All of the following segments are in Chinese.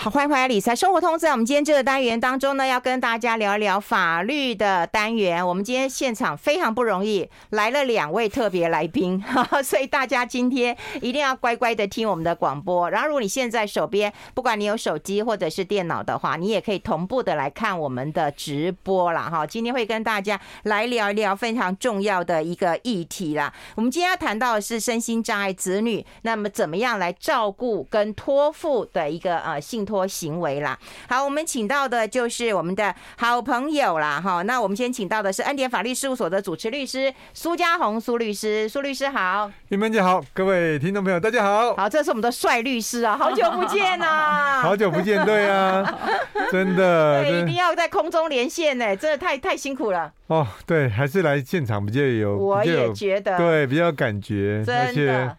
好，欢迎回来理财生活通。在我们今天这个单元当中呢，要跟大家聊一聊法律的单元。我们今天现场非常不容易，来了两位特别来宾，所以大家今天一定要乖乖的听我们的广播。然后，如果你现在手边不管你有手机或者是电脑的话，你也可以同步的来看我们的直播了哈。今天会跟大家来聊一聊非常重要的一个议题啦。我们今天要谈到的是身心障碍子女，那么怎么样来照顾跟托付的一个呃性。托行为啦，好，我们请到的就是我们的好朋友啦，哈，那我们先请到的是恩典法律事务所的主持律师苏家宏苏律师，苏律师好，玉芬姐好，各位听众朋友大家好，好，这是我们的帅律师啊，好久不见啊，好久不见，对啊，真的，对，一定要在空中连线呢，真的太太辛苦了，哦，对，还是来现场比较有，我也觉得，对，比较有感觉，而且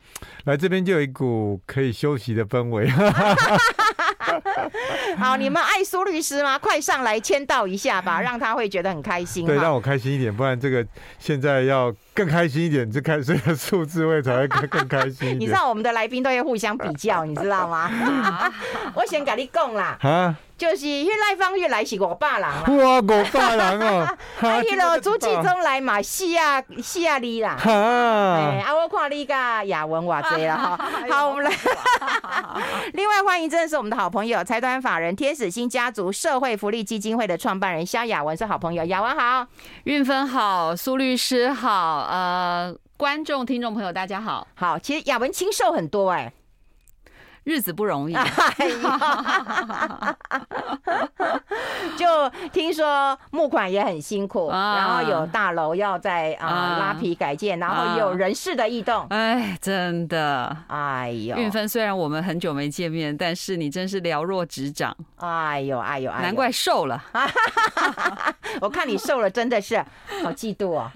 来这边就有一股可以休息的氛围。好，你们爱苏律师吗？快上来签到一下吧，让他会觉得很开心。对，让我开心一点，不然这个现在要更开心一点，就开这个数字会才会更更开心一点。你知道我们的来宾都会互相比较，你知道吗？我先跟你讲啦。啊。就是因为赖芳玉来是五百人啦，哇，五百人 哦！啊，迄个朱继忠来嘛，四啊四啊哩啦。啊，啊，我看你甲雅文偌济了 哈。好，我们来。另外欢迎，真的是我们的好朋友，财团法人天使星家族社会福利基金会的创办人肖雅文是好朋友，雅文好，运芬好，苏律师好，呃，观众听众朋友大家好，好，其实雅文清瘦很多哎、欸。日子不容易，就听说募款也很辛苦，然后有大楼要在啊拉皮改建，然后也有人事的异动。哎，真的，哎呦，韵芬，虽然我们很久没见面，但是你真是了若指掌。哎呦，哎呦，难怪瘦了。我看你瘦了，真的是好嫉妒哦。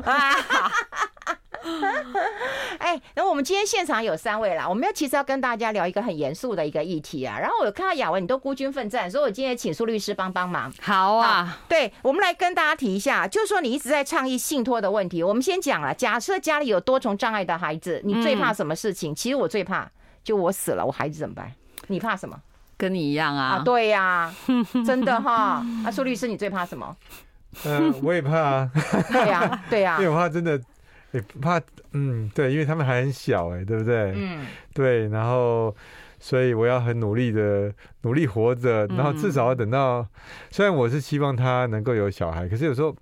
哎，然后我们今天现场有三位啦，我们要其实要跟大家聊一个很严肃的一个议题啊。然后我有看到雅文，你都孤军奋战，所以我今天请苏律师帮帮忙。好啊好，对，我们来跟大家提一下，就是说你一直在倡议信托的问题。我们先讲了，假设家里有多重障碍的孩子，你最怕什么事情？嗯、其实我最怕就我死了，我孩子怎么办？你怕什么？跟你一样啊？啊对呀、啊，真的哈。啊，苏律师，你最怕什么？嗯、呃，我也怕啊。对呀、啊，对呀、啊，因为我怕真的。也怕，嗯，对，因为他们还很小，哎，对不对？嗯，对，然后，所以我要很努力的努力活着，然后至少要等到，嗯、虽然我是希望他能够有小孩，可是有时候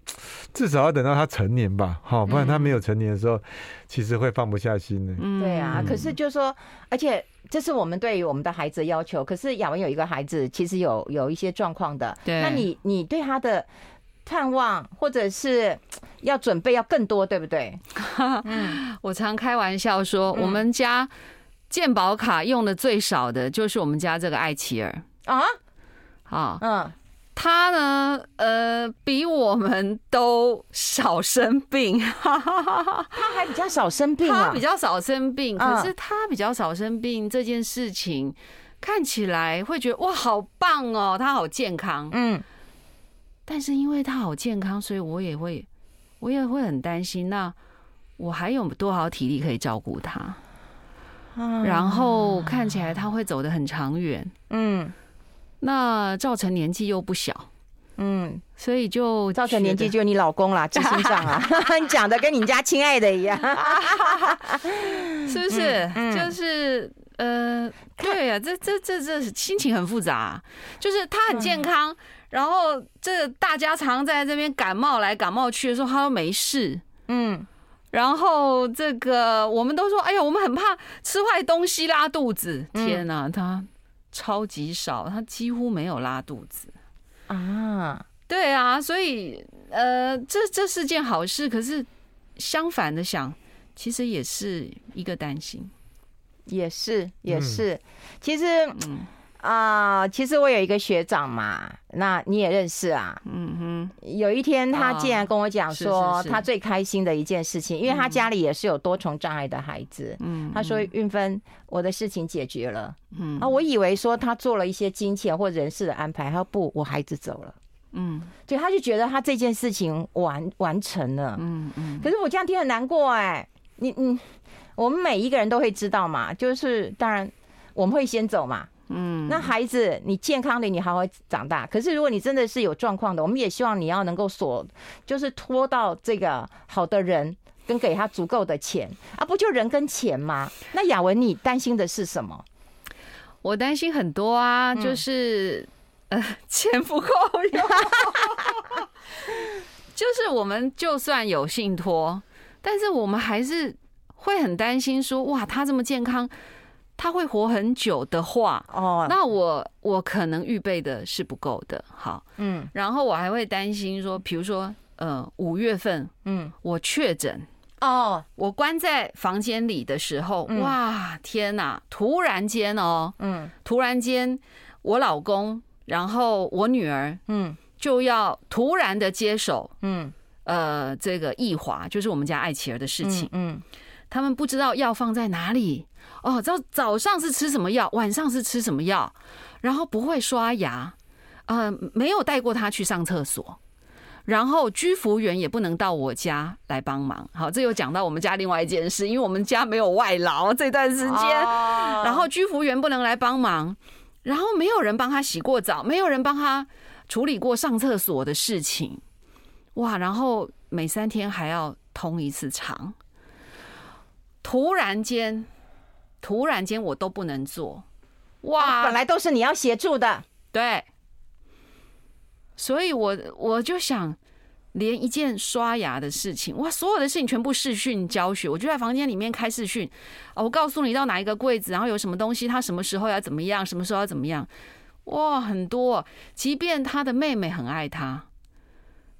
至少要等到他成年吧，好，不然他没有成年的时候，其实会放不下心的。嗯，对啊，可是就是说，而且这是我们对于我们的孩子的要求。可是雅文有一个孩子，其实有有一些状况的，对，那你你对他的。盼望或者是要准备要更多，对不对？嗯，我常开玩笑说，我们家健保卡用的最少的就是我们家这个艾琪儿啊。好，嗯，他呢，呃，比我们都少生病，他还比较少生病，他比较少生病，可是他比较少生病这件事情看起来会觉得哇，好棒哦，他好健康，嗯。但是因为他好健康，所以我也会，我也会很担心。那我还有多少体力可以照顾他？然后看起来他会走得很长远。嗯，那造成年纪又不小。嗯，所以就造成年纪就是你老公啦，执行长啊，你讲的跟你家亲爱的一样 是不是？就是呃，对呀，这这这这心情很复杂。就是他很健康。然后这大家常在这边感冒来感冒去的时候，他都没事。嗯，然后这个我们都说，哎呀，我们很怕吃坏东西拉肚子。天哪，他超级少，他几乎没有拉肚子啊。对啊，所以呃，这这是件好事。可是相反的想，其实也是一个担心，也是也是。其实嗯。啊，其实我有一个学长嘛，那你也认识啊。嗯哼，有一天他竟然跟我讲说，他最开心的一件事情，因为他家里也是有多重障碍的孩子。嗯，他说：“运芬，我的事情解决了。”嗯，啊，我以为说他做了一些金钱或人事的安排，他说不，我孩子走了。嗯，对，他就觉得他这件事情完完成了。嗯嗯，可是我这样听很难过哎。你你，我们每一个人都会知道嘛，就是当然我们会先走嘛。嗯，那孩子你健康的，你好好长大。可是如果你真的是有状况的，我们也希望你要能够锁，就是拖到这个好的人，跟给他足够的钱啊，不就人跟钱吗？那雅文，你担心的是什么？我担心很多啊，就是、嗯、呃，钱不够用。就是我们就算有信托，但是我们还是会很担心说，哇，他这么健康，他会活很久的话，哦，那我我可能预备的是不够的。好，嗯，然后我还会担心说，比如说，呃，五月份，嗯，我确诊，哦，我关在房间里的时候，哇，天哪，突然间哦，嗯，突然间，我老公，然后我女儿，嗯。就要突然的接手，嗯，呃，这个易华就是我们家爱琪儿的事情，嗯，他们不知道药放在哪里，哦，早早上是吃什么药，晚上是吃什么药，然后不会刷牙，呃，没有带过他去上厕所，然后居服员也不能到我家来帮忙，好，这又讲到我们家另外一件事，因为我们家没有外劳这段时间，然后居服员不能来帮忙，然后没有人帮他洗过澡，没有人帮他。处理过上厕所的事情，哇！然后每三天还要通一次肠，突然间，突然间我都不能做，哇！本来都是你要协助的，对。所以我我就想，连一件刷牙的事情，哇！所有的事情全部视讯教学，我就在房间里面开视讯，我告诉你到哪一个柜子，然后有什么东西，他什么时候要怎么样，什么时候要怎么样。哇，很多！即便他的妹妹很爱他，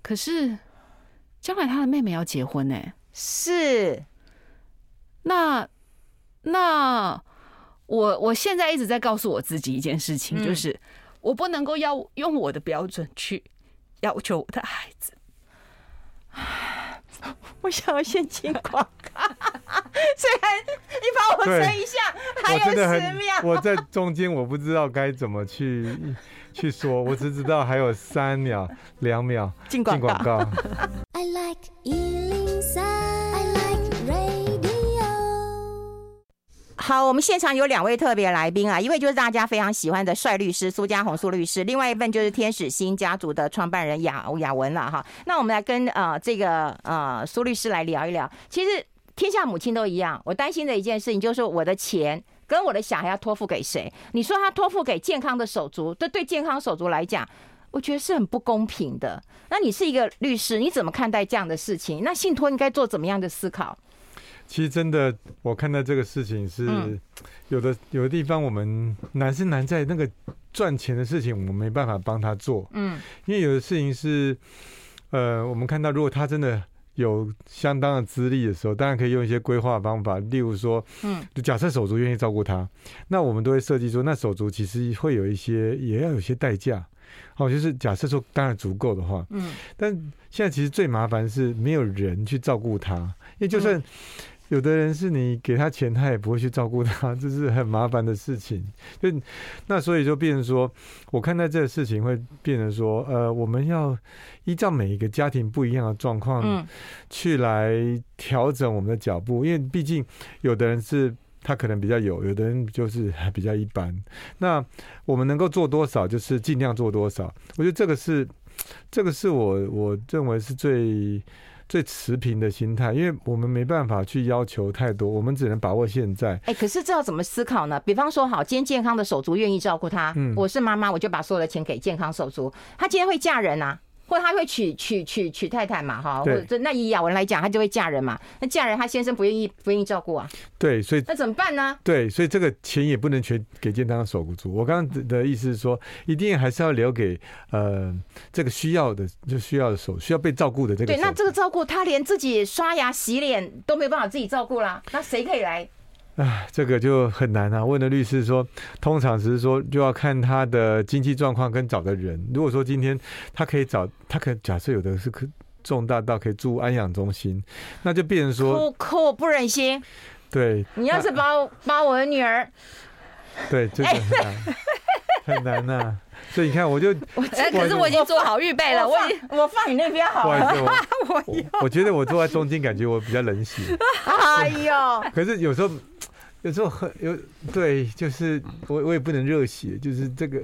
可是将来他的妹妹要结婚呢？是。那那我我现在一直在告诉我自己一件事情，就是我不能够要用我的标准去要求我的孩子。我想要先进广告，虽然你帮我存一下，还有十秒。我在中间，我不知道该怎么去去说，我只知道还有三秒、两秒进广告。好，我们现场有两位特别来宾啊，一位就是大家非常喜欢的帅律师苏家红苏律师，另外一份就是天使星家族的创办人雅雅文了哈。那我们来跟呃这个呃苏律师来聊一聊。其实天下母亲都一样，我担心的一件事情就是我的钱跟我的小孩要托付给谁？你说他托付给健康的手足，这对健康手足来讲，我觉得是很不公平的。那你是一个律师，你怎么看待这样的事情？那信托应该做怎么样的思考？其实真的，我看到这个事情是有的，有的地方我们难是难在那个赚钱的事情，我们没办法帮他做。嗯，因为有的事情是，呃，我们看到如果他真的有相当的资历的时候，当然可以用一些规划方法，例如说，嗯，就假设手足愿意照顾他，那我们都会设计说，那手足其实会有一些，也要有些代价。哦，就是假设说当然足够的话，嗯，但现在其实最麻烦是没有人去照顾他，因为就算。有的人是你给他钱，他也不会去照顾他，这是很麻烦的事情。就那所以就变成说，我看待这个事情会变成说，呃，我们要依照每一个家庭不一样的状况，去来调整我们的脚步。因为毕竟有的人是他可能比较有，有的人就是比较一般。那我们能够做多少，就是尽量做多少。我觉得这个是，这个是我我认为是最。最持平的心态，因为我们没办法去要求太多，我们只能把握现在。哎，可是这要怎么思考呢？比方说，好，今天健康的手足愿意照顾他，嗯，我是妈妈，我就把所有的钱给健康手足。他今天会嫁人啊。或他会娶娶娶娶太太嘛，哈，或者那以雅文来讲，他就会嫁人嘛。那嫁人，他先生不愿意不愿意照顾啊？对，所以那怎么办呢？对，所以这个钱也不能全给健康的手足。我刚刚的意思是说，一定还是要留给呃这个需要的，就需要的手需要被照顾的这个。对，那这个照顾他连自己刷牙洗脸都没有办法自己照顾啦，那谁可以来？啊，这个就很难啊。问的律师说，通常只是说就要看他的经济状况跟找的人。如果说今天他可以找，他可假设有的是可重大到可以住安养中心，那就变成说，可可我不忍心。对，你要是把我把我的女儿，对，这个很难，很难呐、啊。所以你看，我就 我可是我已经做好预备了，我已经我放你那边好了。我 我，我觉得我坐在中间，感觉我比较冷血。哎呦！可是有时候有时候很有对，就是我我也不能热血，就是这个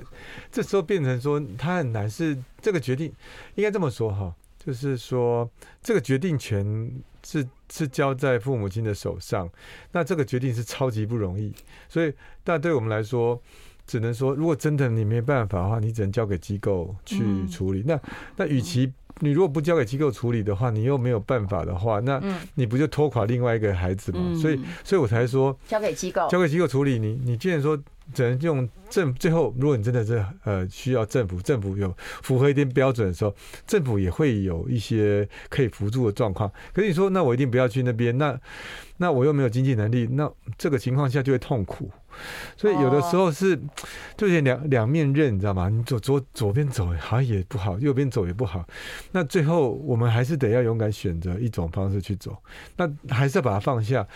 这时候变成说他很难，是这个决定应该这么说哈，就是说这个决定权是是交在父母亲的手上，那这个决定是超级不容易，所以但对我们来说，只能说如果真的你没办法的话，你只能交给机构去处理。那那与其你如果不交给机构处理的话，你又没有办法的话，那你不就拖垮另外一个孩子吗？嗯、所以，所以我才说交给机构，交给机构处理。你你既然说只能用政，最后如果你真的是呃需要政府，政府有符合一定标准的时候，政府也会有一些可以辅助的状况。可是你说，那我一定不要去那边，那那我又没有经济能力，那这个情况下就会痛苦。所以有的时候是，就是两两面刃，你知道吗？你左左左边走好像也不好，右边走也不好。那最后我们还是得要勇敢选择一种方式去走。那还是要把它放下。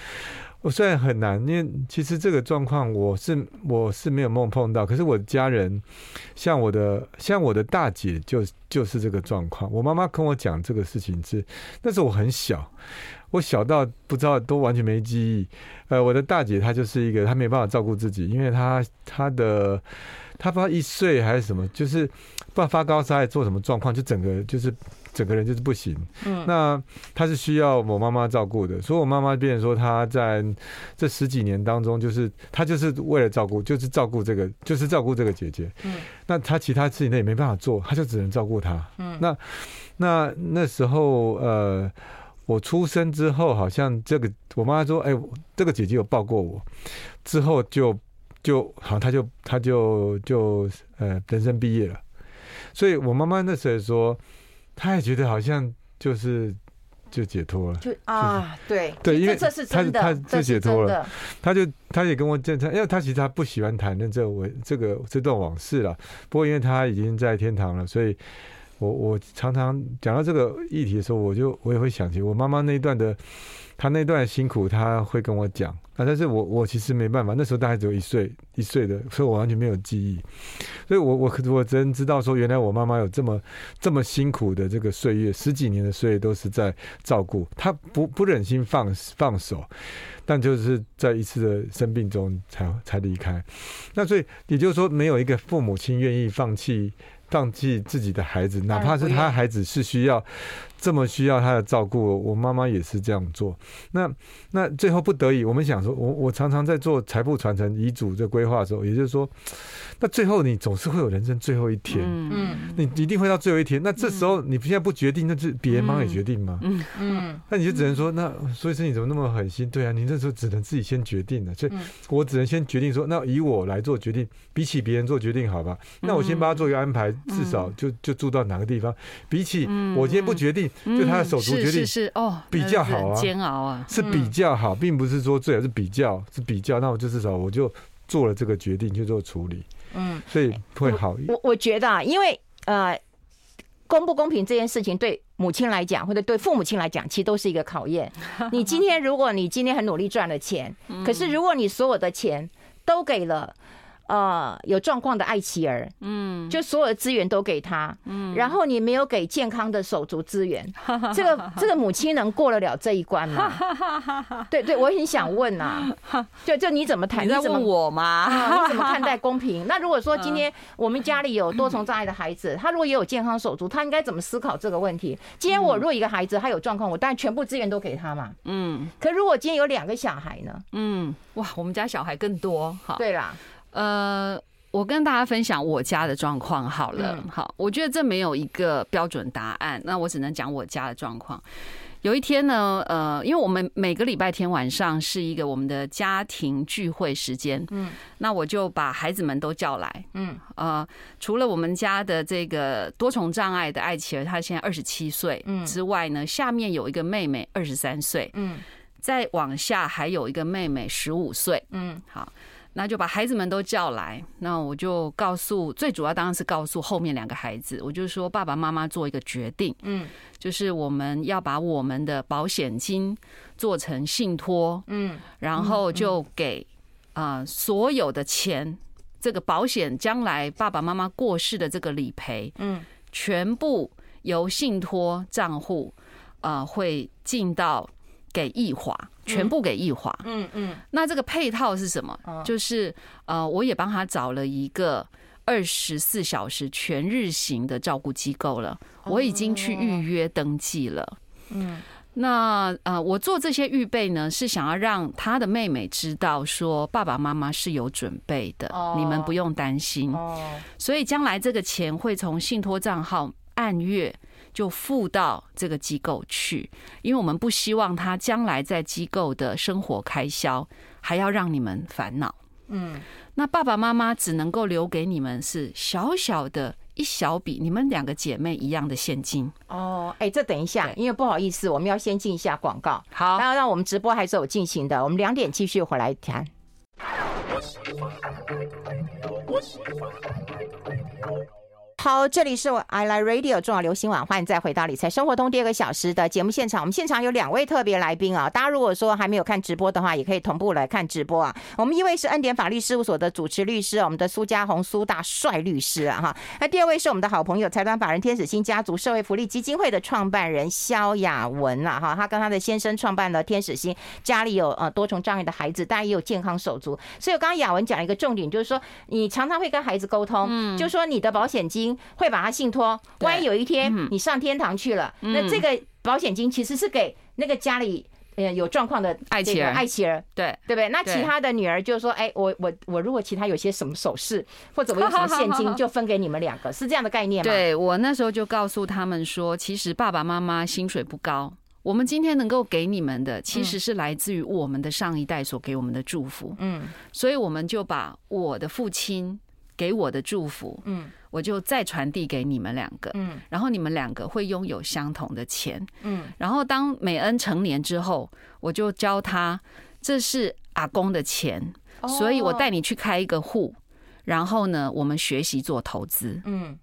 我虽然很难，因为其实这个状况我是我是没有梦碰到。可是我的家人，像我的像我的大姐就就是这个状况。我妈妈跟我讲这个事情是，那时候我很小。我小到不知道，都完全没记忆。呃，我的大姐她就是一个，她没办法照顾自己，因为她她的她不知道一岁还是什么，就是不知道发高烧还是做什么状况，就整个就是整个人就是不行。嗯，那她是需要我妈妈照顾的，所以我妈妈变成说她在这十几年当中，就是她就是为了照顾，就是照顾这个，就是照顾这个姐姐。嗯，那她其他事情她也没办法做，她就只能照顾她。嗯，那那那时候呃。我出生之后，好像这个我妈妈说：“哎，这个姐姐有抱过我。”之后就就好像她就她就就呃人生毕业了。所以我妈妈那时候说，她也觉得好像就是就解脱了。就啊，对对，因为这是真的，她就解脱了。她就她也跟我讲，因为她其实她不喜欢谈论这我这个这段往事了。不过因为她已经在天堂了，所以。我我常常讲到这个议题的时候，我就我也会想起我妈妈那一段的，她那段辛苦，她会跟我讲啊。但是我我其实没办法，那时候大概只有一岁一岁的，所以我完全没有记忆。所以我我我只能知道说，原来我妈妈有这么这么辛苦的这个岁月，十几年的岁月都是在照顾，她不不忍心放放手，但就是在一次的生病中才才离开。那所以也就是说，没有一个父母亲愿意放弃。放弃自己的孩子，哪怕是他孩子是需要这么需要他的照顾，我妈妈也是这样做。那那最后不得已，我们想说，我我常常在做财富传承遗嘱这规划的时候，也就是说，那最后你总是会有人生最后一天，嗯，你一定会到最后一天。那这时候你现在不决定，那就别人帮你决定吗？嗯嗯，那你就只能说，那所以说你怎么那么狠心？对啊，你这时候只能自己先决定了。所以我只能先决定说，那以我来做决定，比起别人做决定，好吧？那我先帮他做一个安排。至少就就住到哪个地方，比起我今天不决定，就他的手足决定，是是哦，比较好啊，煎熬啊，是比较好，并不是说最好是比较是比较，那我就至少我就做了这个决定去做处理，嗯，所以会好一点。我我觉得啊，因为呃，公不公平这件事情，对母亲来讲或者对父母亲来讲，其实都是一个考验。你今天如果你今天很努力赚了钱，可是如果你所有的钱都给了。呃，有状况的爱妻儿，嗯，就所有的资源都给他，嗯，然后你没有给健康的手足资源，这个这个母亲能过得了这一关吗？对对，我很想问呐，就就你怎么谈？你在问我吗？你怎么看待公平？那如果说今天我们家里有多重障碍的孩子，他如果也有健康手足，他应该怎么思考这个问题？今天我若一个孩子他有状况，我当然全部资源都给他嘛，嗯。可如果今天有两个小孩呢？嗯，哇，我们家小孩更多，哈，对啦。呃，我跟大家分享我家的状况好了。好，我觉得这没有一个标准答案，那我只能讲我家的状况。有一天呢，呃，因为我们每个礼拜天晚上是一个我们的家庭聚会时间，嗯，那我就把孩子们都叫来，嗯，呃，除了我们家的这个多重障碍的艾琪儿，她现在二十七岁，嗯，之外呢，下面有一个妹妹二十三岁，嗯，再往下还有一个妹妹十五岁，嗯，好。那就把孩子们都叫来，那我就告诉，最主要当然是告诉后面两个孩子，我就说爸爸妈妈做一个决定，嗯，就是我们要把我们的保险金做成信托，嗯，然后就给啊所有的钱，这个保险将来爸爸妈妈过世的这个理赔，嗯，全部由信托账户啊会进到给易华。全部给易华。嗯嗯。那这个配套是什么？就是呃，我也帮他找了一个二十四小时全日型的照顾机构了，我已经去预约登记了。嗯。那呃，我做这些预备呢，是想要让他的妹妹知道，说爸爸妈妈是有准备的，你们不用担心。所以将来这个钱会从信托账号按月就付到这个机构去，因为我们不希望他将来在机构的生活开销还要让你们烦恼。嗯，那爸爸妈妈只能够留给你们是小小的。一小笔，你们两个姐妹一样的现金哦。哎，这等一下，因为不好意思，我们要先进一下广告。好，然后让我们直播还是有进行的，我们两点继续回来谈。好，这里是我 I Like Radio 中广流行晚，欢迎再回到理财生活通第二个小时的节目现场。我们现场有两位特别来宾啊，大家如果说还没有看直播的话，也可以同步来看直播啊。我们一位是恩典法律事务所的主持律师，我们的苏家宏苏大帅律师啊哈。那第二位是我们的好朋友财团法人天使星家族社会福利基金会的创办人肖雅文啊哈。他跟他的先生创办了天使星，家里有呃多重障碍的孩子，当然也有健康手足。所以我刚刚雅文讲了一个重点，就是说你常常会跟孩子沟通，嗯，就是说你的保险金。会把它信托，万一有一天你上天堂去了，那这个保险金其实是给那个家里呃有状况的爱妻儿，爱妻儿，对。对不对？那其他的女儿就说，哎，我我我如果其他有些什么首饰或者我有什么现金，就分给你们两个，是这样的概念吗？对，我那时候就告诉他们说，其实爸爸妈妈薪水不高，我们今天能够给你们的，其实是来自于我们的上一代所给我们的祝福。嗯，所以我们就把我的父亲给我的祝福，嗯。我就再传递给你们两个，嗯，然后你们两个会拥有相同的钱，嗯，然后当美恩成年之后，我就教他这是阿公的钱，所以我带你去开一个户，然后呢，我们学习做投资，嗯，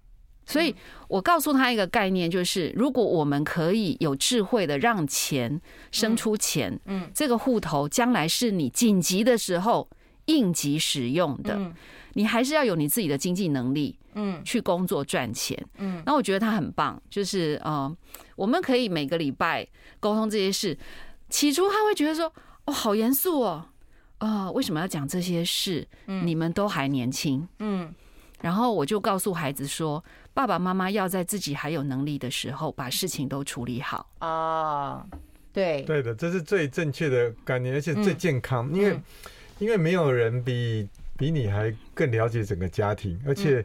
所以我告诉他一个概念，就是如果我们可以有智慧的让钱生出钱，嗯，这个户头将来是你紧急的时候应急使用的。你还是要有你自己的经济能力，嗯，去工作赚钱，嗯。那我觉得他很棒，就是呃，我们可以每个礼拜沟通这些事。起初他会觉得说，哦，好严肃哦，呃，为什么要讲这些事？你们都还年轻，嗯。然后我就告诉孩子说，爸爸妈妈要在自己还有能力的时候，把事情都处理好啊。对，对的，这是最正确的概念，而且最健康，因为因为没有人比。比你还更了解整个家庭，而且，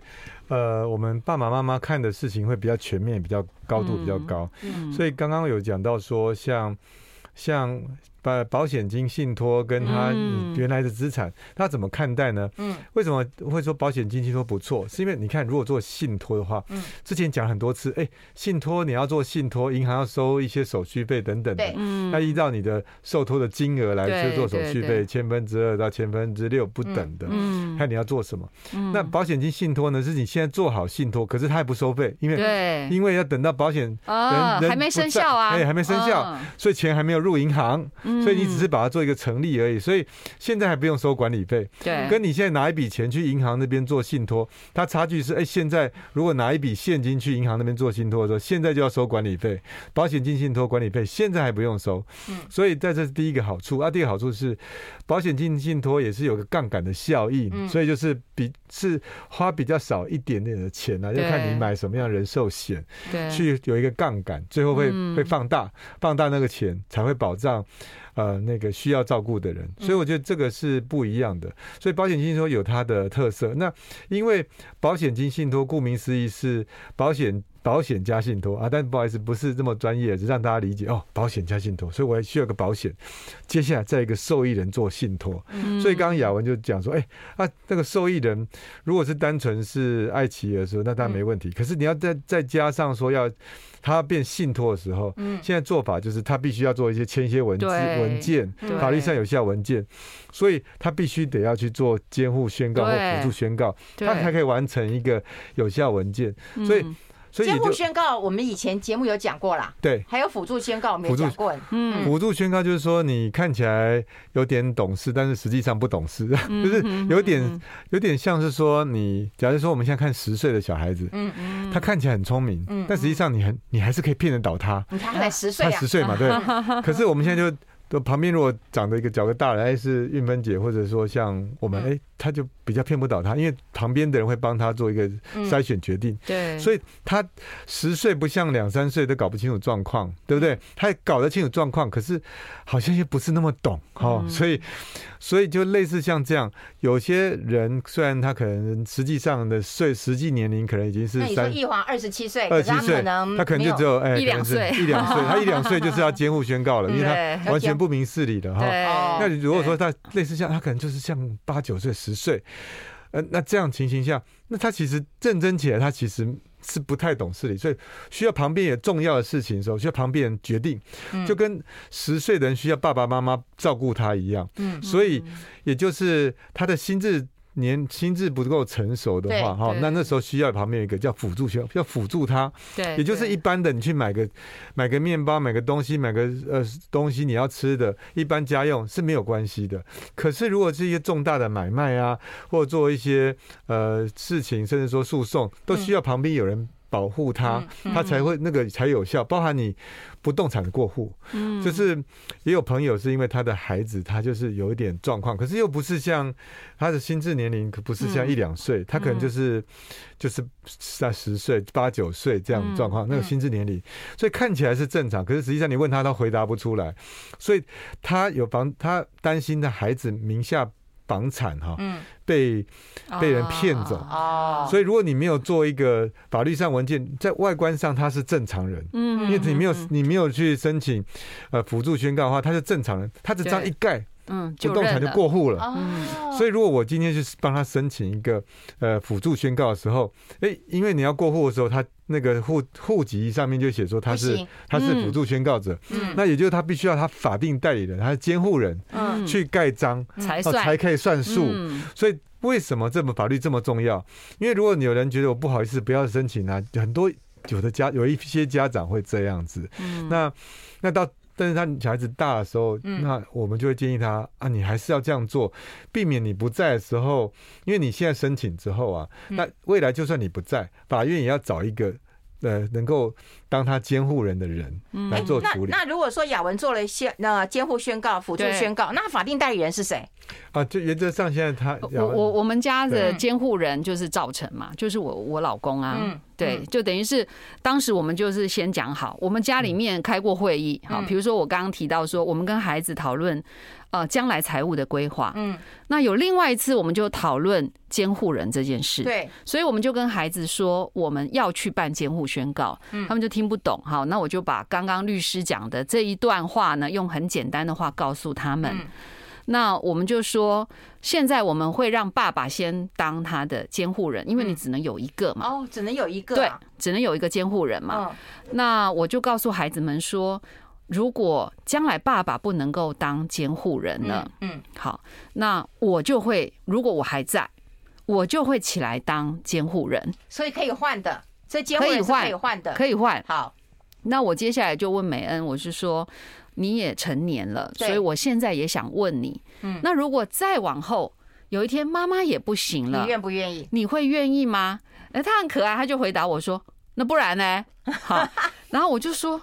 呃，我们爸爸妈妈看的事情会比较全面，比较高度比较高，所以刚刚有讲到说，像像。把保险金信托跟他原来的资产，他怎么看待呢？嗯，为什么会说保险金信托不错？是因为你看，如果做信托的话，嗯，之前讲很多次，哎，信托你要做信托，银行要收一些手续费等等的，嗯，那依照你的受托的金额来去做手续费，千分之二到千分之六不等的，嗯，看你要做什么。那保险金信托呢，是你现在做好信托，可是他还不收费，因为因为要等到保险人还没生效啊，哎，还没生效，所以钱还没有入银行。所以你只是把它做一个成立而已，所以现在还不用收管理费。对，跟你现在拿一笔钱去银行那边做信托，它差距是：哎，现在如果拿一笔现金去银行那边做信托的时候，现在就要收管理费。保险金信托管理费现在还不用收。嗯，所以在这是第一个好处啊。第二个好处是，保险金信托也是有个杠杆的效应，所以就是比是花比较少一点点的钱呢，就看你买什么样人寿险，对，去有一个杠杆，最后会会放大，放大那个钱才会保障。呃，那个需要照顾的人，所以我觉得这个是不一样的。所以保险金信托有它的特色。那因为保险金信托顾名思义是保险保险加信托啊，但不好意思，不是这么专业，只让大家理解哦。保险加信托，所以我还需要个保险。接下来再一个受益人做信托。所以刚刚雅文就讲说，哎啊，那个受益人如果是单纯是爱奇艺的时候，那当然没问题。可是你要再再加上说要。他变信托的时候，现在做法就是他必须要做一些签一些文字文件，法律上有效文件，所以他必须得要去做监护宣告或辅助宣告，他才可以完成一个有效文件，所以。监护宣告，我们以前节目有讲过啦。对，还有辅助宣告，我们也讲过。嗯，辅助宣告就是说，你看起来有点懂事，但是实际上不懂事，就是有点有点像是说，你假如说我们现在看十岁的小孩子，嗯嗯，他看起来很聪明，但实际上你很你还是可以骗得倒他。他才十岁，他十岁嘛，对。可是我们现在就就旁边如果长得一个角个大人，哎，是运芬姐，或者说像我们，哎，他就比较骗不倒他，因为旁边的人会帮他做一个筛选决定。对，所以他十岁不像两三岁都搞不清楚状况，对不对？他也搞得清楚状况，可是好像又不是那么懂哦，所以。所以就类似像这样，有些人虽然他可能实际上的岁实际年龄可能已经是三，那你说奕华二十七岁，二十七岁，他可能就只有哎一两岁，一两岁，他一两岁就是要监护宣告了，因为他完全不明事理的哈。那如果说他类似像他可能就是像八九岁、十岁，呃，那这样情形下，那他其实认真起来，他其实。是不太懂事理，所以需要旁边有重要的事情的时候，需要旁边人决定，就跟十岁的人需要爸爸妈妈照顾他一样。嗯，所以也就是他的心智。年心智不够成熟的话，哈，那那时候需要旁边有一个叫辅助需，要辅助他。对，也就是一般的，你去买个买个面包，买个东西，买个呃东西你要吃的，一般家用是没有关系的。可是如果是一些重大的买卖啊，或者做一些呃事情，甚至说诉讼，都需要旁边有人。保护他，他才会那个才有效。包含你不动产的过户，嗯，就是也有朋友是因为他的孩子，他就是有一点状况，可是又不是像他的心智年龄，可不是像一两岁，他可能就是就是在十岁、八九岁这样的状况，那个心智年龄，所以看起来是正常，可是实际上你问他，他回答不出来，所以他有房，他担心的孩子名下。房产哈，被被人骗走，所以如果你没有做一个法律上文件，在外观上他是正常人，因为你没有你没有去申请呃辅助宣告的话，他是正常人，他只这样一盖。嗯，不动产就过户了。嗯，所以如果我今天就是帮他申请一个呃辅助宣告的时候，哎，因为你要过户的时候，他那个户户籍上面就写说他是他是辅助宣告者，嗯，那也就是他必须要他法定代理人，他是监护人，嗯，去盖章才才可以算数。所以为什么这么法律这么重要？因为如果你有人觉得我不好意思不要申请呢，很多有的家有一些家长会这样子。嗯，那那到。但是他小孩子大的时候，那我们就会建议他啊，你还是要这样做，避免你不在的时候，因为你现在申请之后啊，那未来就算你不在，法院也要找一个呃能够。当他监护人的人来做处理。那那如果说雅文做了宣那监护宣告、辅助宣告，那法定代理人是谁？啊，就原则上现在他我我我们家的监护人就是赵成嘛，就是我我老公啊。嗯对，就等于是当时我们就是先讲好，我们家里面开过会议，好，比如说我刚刚提到说，我们跟孩子讨论呃将来财务的规划。嗯，那有另外一次，我们就讨论监护人这件事。对，所以我们就跟孩子说，我们要去办监护宣告。嗯，他们就听。听不懂，好，那我就把刚刚律师讲的这一段话呢，用很简单的话告诉他们。那我们就说，现在我们会让爸爸先当他的监护人，因为你只能有一个嘛。哦，只能有一个，对，只能有一个监护人嘛。那我就告诉孩子们说，如果将来爸爸不能够当监护人了，嗯，好，那我就会，如果我还在，我就会起来当监护人，所以可以换的。这监护人是可以换的，可以换。好，那我接下来就问美恩，我是说你也成年了，所以我现在也想问你，嗯，那如果再往后有一天妈妈也不行了，你愿不愿意？你会愿意吗？哎，他很可爱，他就回答我说：“那不然呢？”好，然后我就说：“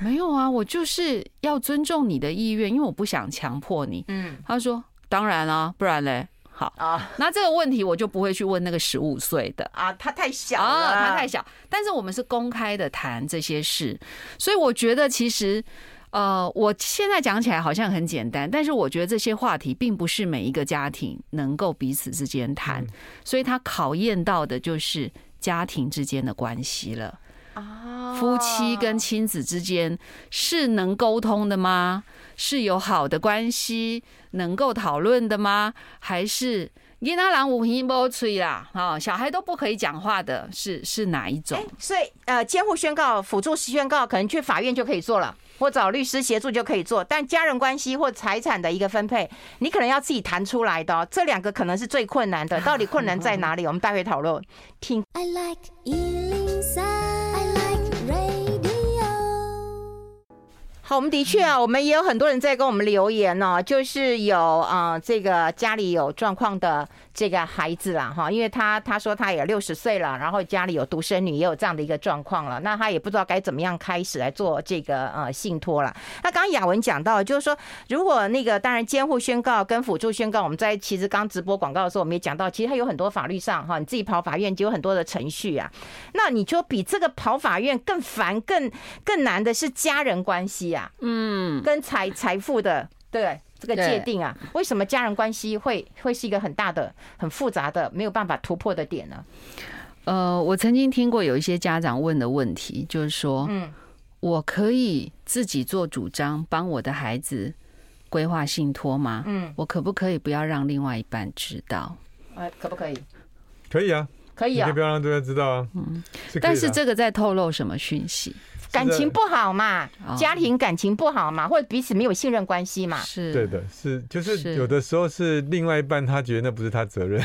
没有啊，我就是要尊重你的意愿，因为我不想强迫你。”嗯，他说：“当然啊，不然嘞。”好啊，那这个问题我就不会去问那个十五岁的啊，他太小了，他太小。但是我们是公开的谈这些事，所以我觉得其实，呃，我现在讲起来好像很简单，但是我觉得这些话题并不是每一个家庭能够彼此之间谈，所以他考验到的就是家庭之间的关系了。啊，夫妻跟亲子之间是能沟通的吗？是有好的关系能够讨论的吗？还是伊那兰五音波吹啦？啊，小孩都不可以讲话的，是是哪一种？所以呃，监护宣告、辅助宣告，可能去法院就可以做了，或找律师协助就可以做。但家人关系或财产的一个分配，你可能要自己谈出来的哦。这两个可能是最困难的，到底困难在哪里？我们待会讨论。听。I like 好，我们的确啊，我们也有很多人在跟我们留言呢，就是有啊，这个家里有状况的这个孩子啦，哈，因为他他说他也六十岁了，然后家里有独生女，也有这样的一个状况了，那他也不知道该怎么样开始来做这个呃信托了。那刚刚雅文讲到，就是说如果那个当然监护宣告跟辅助宣告，我们在其实刚直播广告的时候，我们也讲到，其实它有很多法律上哈，你自己跑法院就有很多的程序啊。那你就比这个跑法院更烦、更更难的是家人关系啊，嗯，跟财财富的对。这个界定啊，为什么家人关系会会是一个很大的、很复杂的、没有办法突破的点呢？呃，我曾经听过有一些家长问的问题，就是说，嗯，我可以自己做主张，帮我的孩子规划信托吗？嗯，我可不可以不要让另外一半知道？呃，可不可以？可以啊，可以啊，可以不要让对方知道啊。嗯，但是这个在透露什么讯息？感情不好嘛，家庭感情不好嘛，或者彼此没有信任关系嘛。是，对的，是。就是有的时候是另外一半他觉得那不是他责任，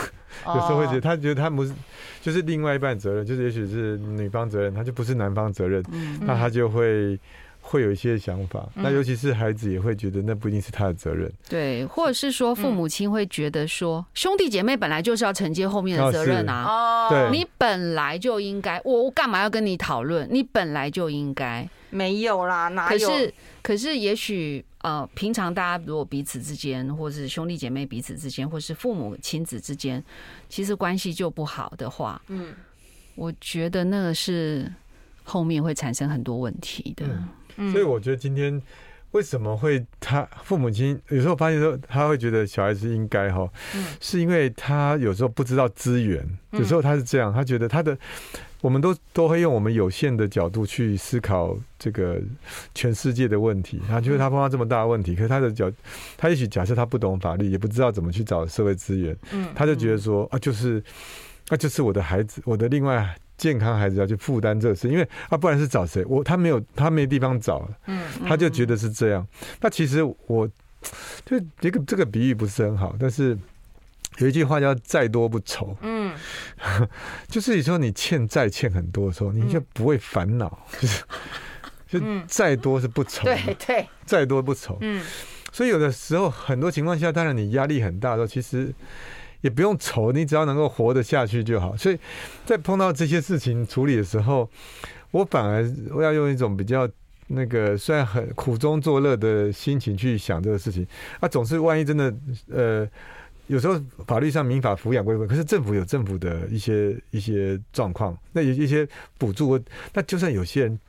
有时候会觉得他觉得他不是，就是另外一半责任，就是也许是女方责任，他就不是男方责任，那他就会。会有一些想法，那尤其是孩子也会觉得那不一定是他的责任，对，或者是说父母亲会觉得说兄弟姐妹本来就是要承接后面的责任啊，哦，对，你本来就应该，我我干嘛要跟你讨论？你本来就应该。没有啦，哪有？可是可是也许呃，平常大家如果彼此之间，或是兄弟姐妹彼此之间，或是父母亲子之间，其实关系就不好的话，嗯，我觉得那个是后面会产生很多问题的。所以我觉得今天为什么会他父母亲有时候发现说他会觉得小孩子应该哈，是因为他有时候不知道资源，有时候他是这样，他觉得他的我们都都会用我们有限的角度去思考这个全世界的问题，他觉得他碰到这么大的问题，可是他的角他也许假设他不懂法律，也不知道怎么去找社会资源，嗯他就觉得说啊就是那就是我的孩子，我的另外。健康孩子要去负担这个事，因为啊，不然是找谁？我他没有，他没地方找了。嗯，他就觉得是这样。那其实我就这个这个比喻不是很好，但是有一句话叫“债多不愁”。嗯，就是你说你欠债欠很多的时候，你就不会烦恼，就是就再多是不愁。对对，再多不愁。嗯，所以有的时候很多情况下，当然你压力很大的时候，其实。也不用愁，你只要能够活得下去就好。所以在碰到这些事情处理的时候，我反而我要用一种比较那个虽然很苦中作乐的心情去想这个事情。啊，总是万一真的呃，有时候法律上民法抚养归归，可是政府有政府的一些一些状况，那有一些补助，那就算有些人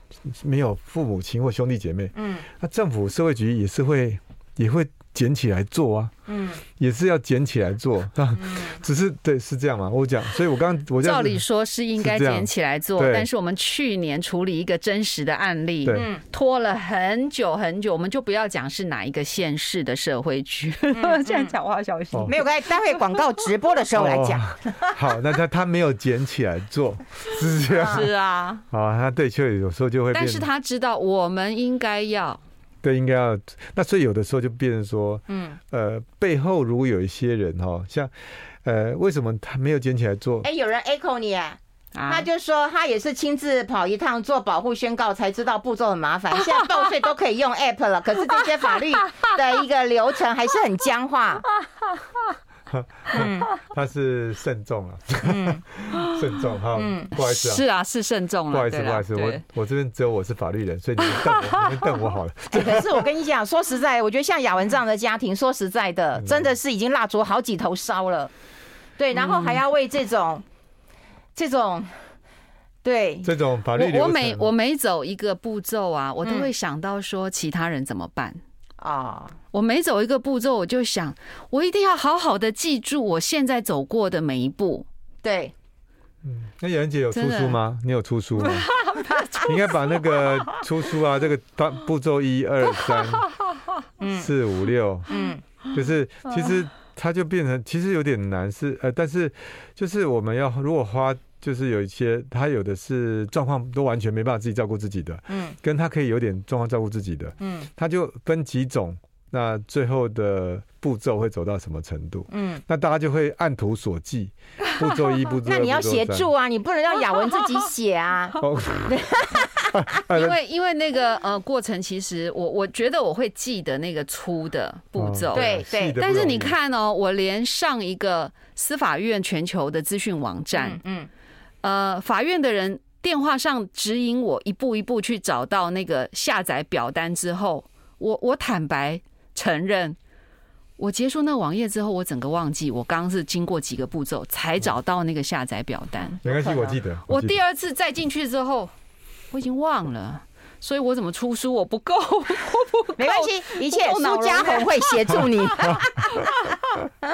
没有父母亲或兄弟姐妹，嗯，那政府社会局也是会也会。捡起来做啊，嗯，也是要捡起来做 啊，只是对是这样嘛？我讲，所以我刚我照理说是应该捡起来做，但是我们去年处理一个真实的案例，嗯，拖了很久很久，我们就不要讲是哪一个县市的社会局，这样讲话小心，没有关系，待会广告直播的时候来讲。好，那他他没有捡起来做，是这样，是啊，啊，他对，确实有时候就会，但是他知道我们应该要。对，应该要。那所以有的时候就变成说，嗯，呃，背后如果有一些人哈，像，呃，为什么他没有捡起来做？哎，有人 echo 你，啊，他就说他也是亲自跑一趟做保护宣告，才知道步骤很麻烦。现在报税都可以用 app 了，可是这些法律的一个流程还是很僵化。嗯，他是慎重啊，慎重哈，不好意思啊，是啊，是慎重啊，不好意思，不好意思，我我这边只有我是法律人，所以你们瞪我，你们瞪我好了。可是我跟你讲，说实在，我觉得像雅文这样的家庭，说实在的，真的是已经蜡烛好几头烧了，对，然后还要为这种这种对。这种法律，我每我每走一个步骤啊，我都会想到说其他人怎么办。啊！我每走一个步骤，我就想，我一定要好好的记住我现在走过的每一步。对，嗯，那雅文姐有出书吗？你有出书吗？你应该把那个出书啊，这个当步骤一二三四五六，嗯，就是其实它就变成其实有点难，是呃，但是就是我们要如果花。就是有一些，他有的是状况都完全没办法自己照顾自己的，嗯，跟他可以有点状况照顾自己的，嗯，他就分几种，那最后的步骤会走到什么程度，嗯，那大家就会按图索骥，步骤一，步骤二，那你要协助啊，你不能让雅文自己写啊。因为因为那个呃过程，其实我我觉得我会记得那个粗的步骤，哦，对对。但是你看哦，我连上一个司法院全球的资讯网站，嗯，呃，法院的人电话上指引我一步一步去找到那个下载表单之后，我我坦白承认。我结束那网页之后，我整个忘记我刚刚是经过几个步骤才找到那个下载表单。没关系，我记得。我第二次再进去之后，我已经忘了，所以我怎么出书？我不够，我不够。没关系，一切苏家红会协助你。哎，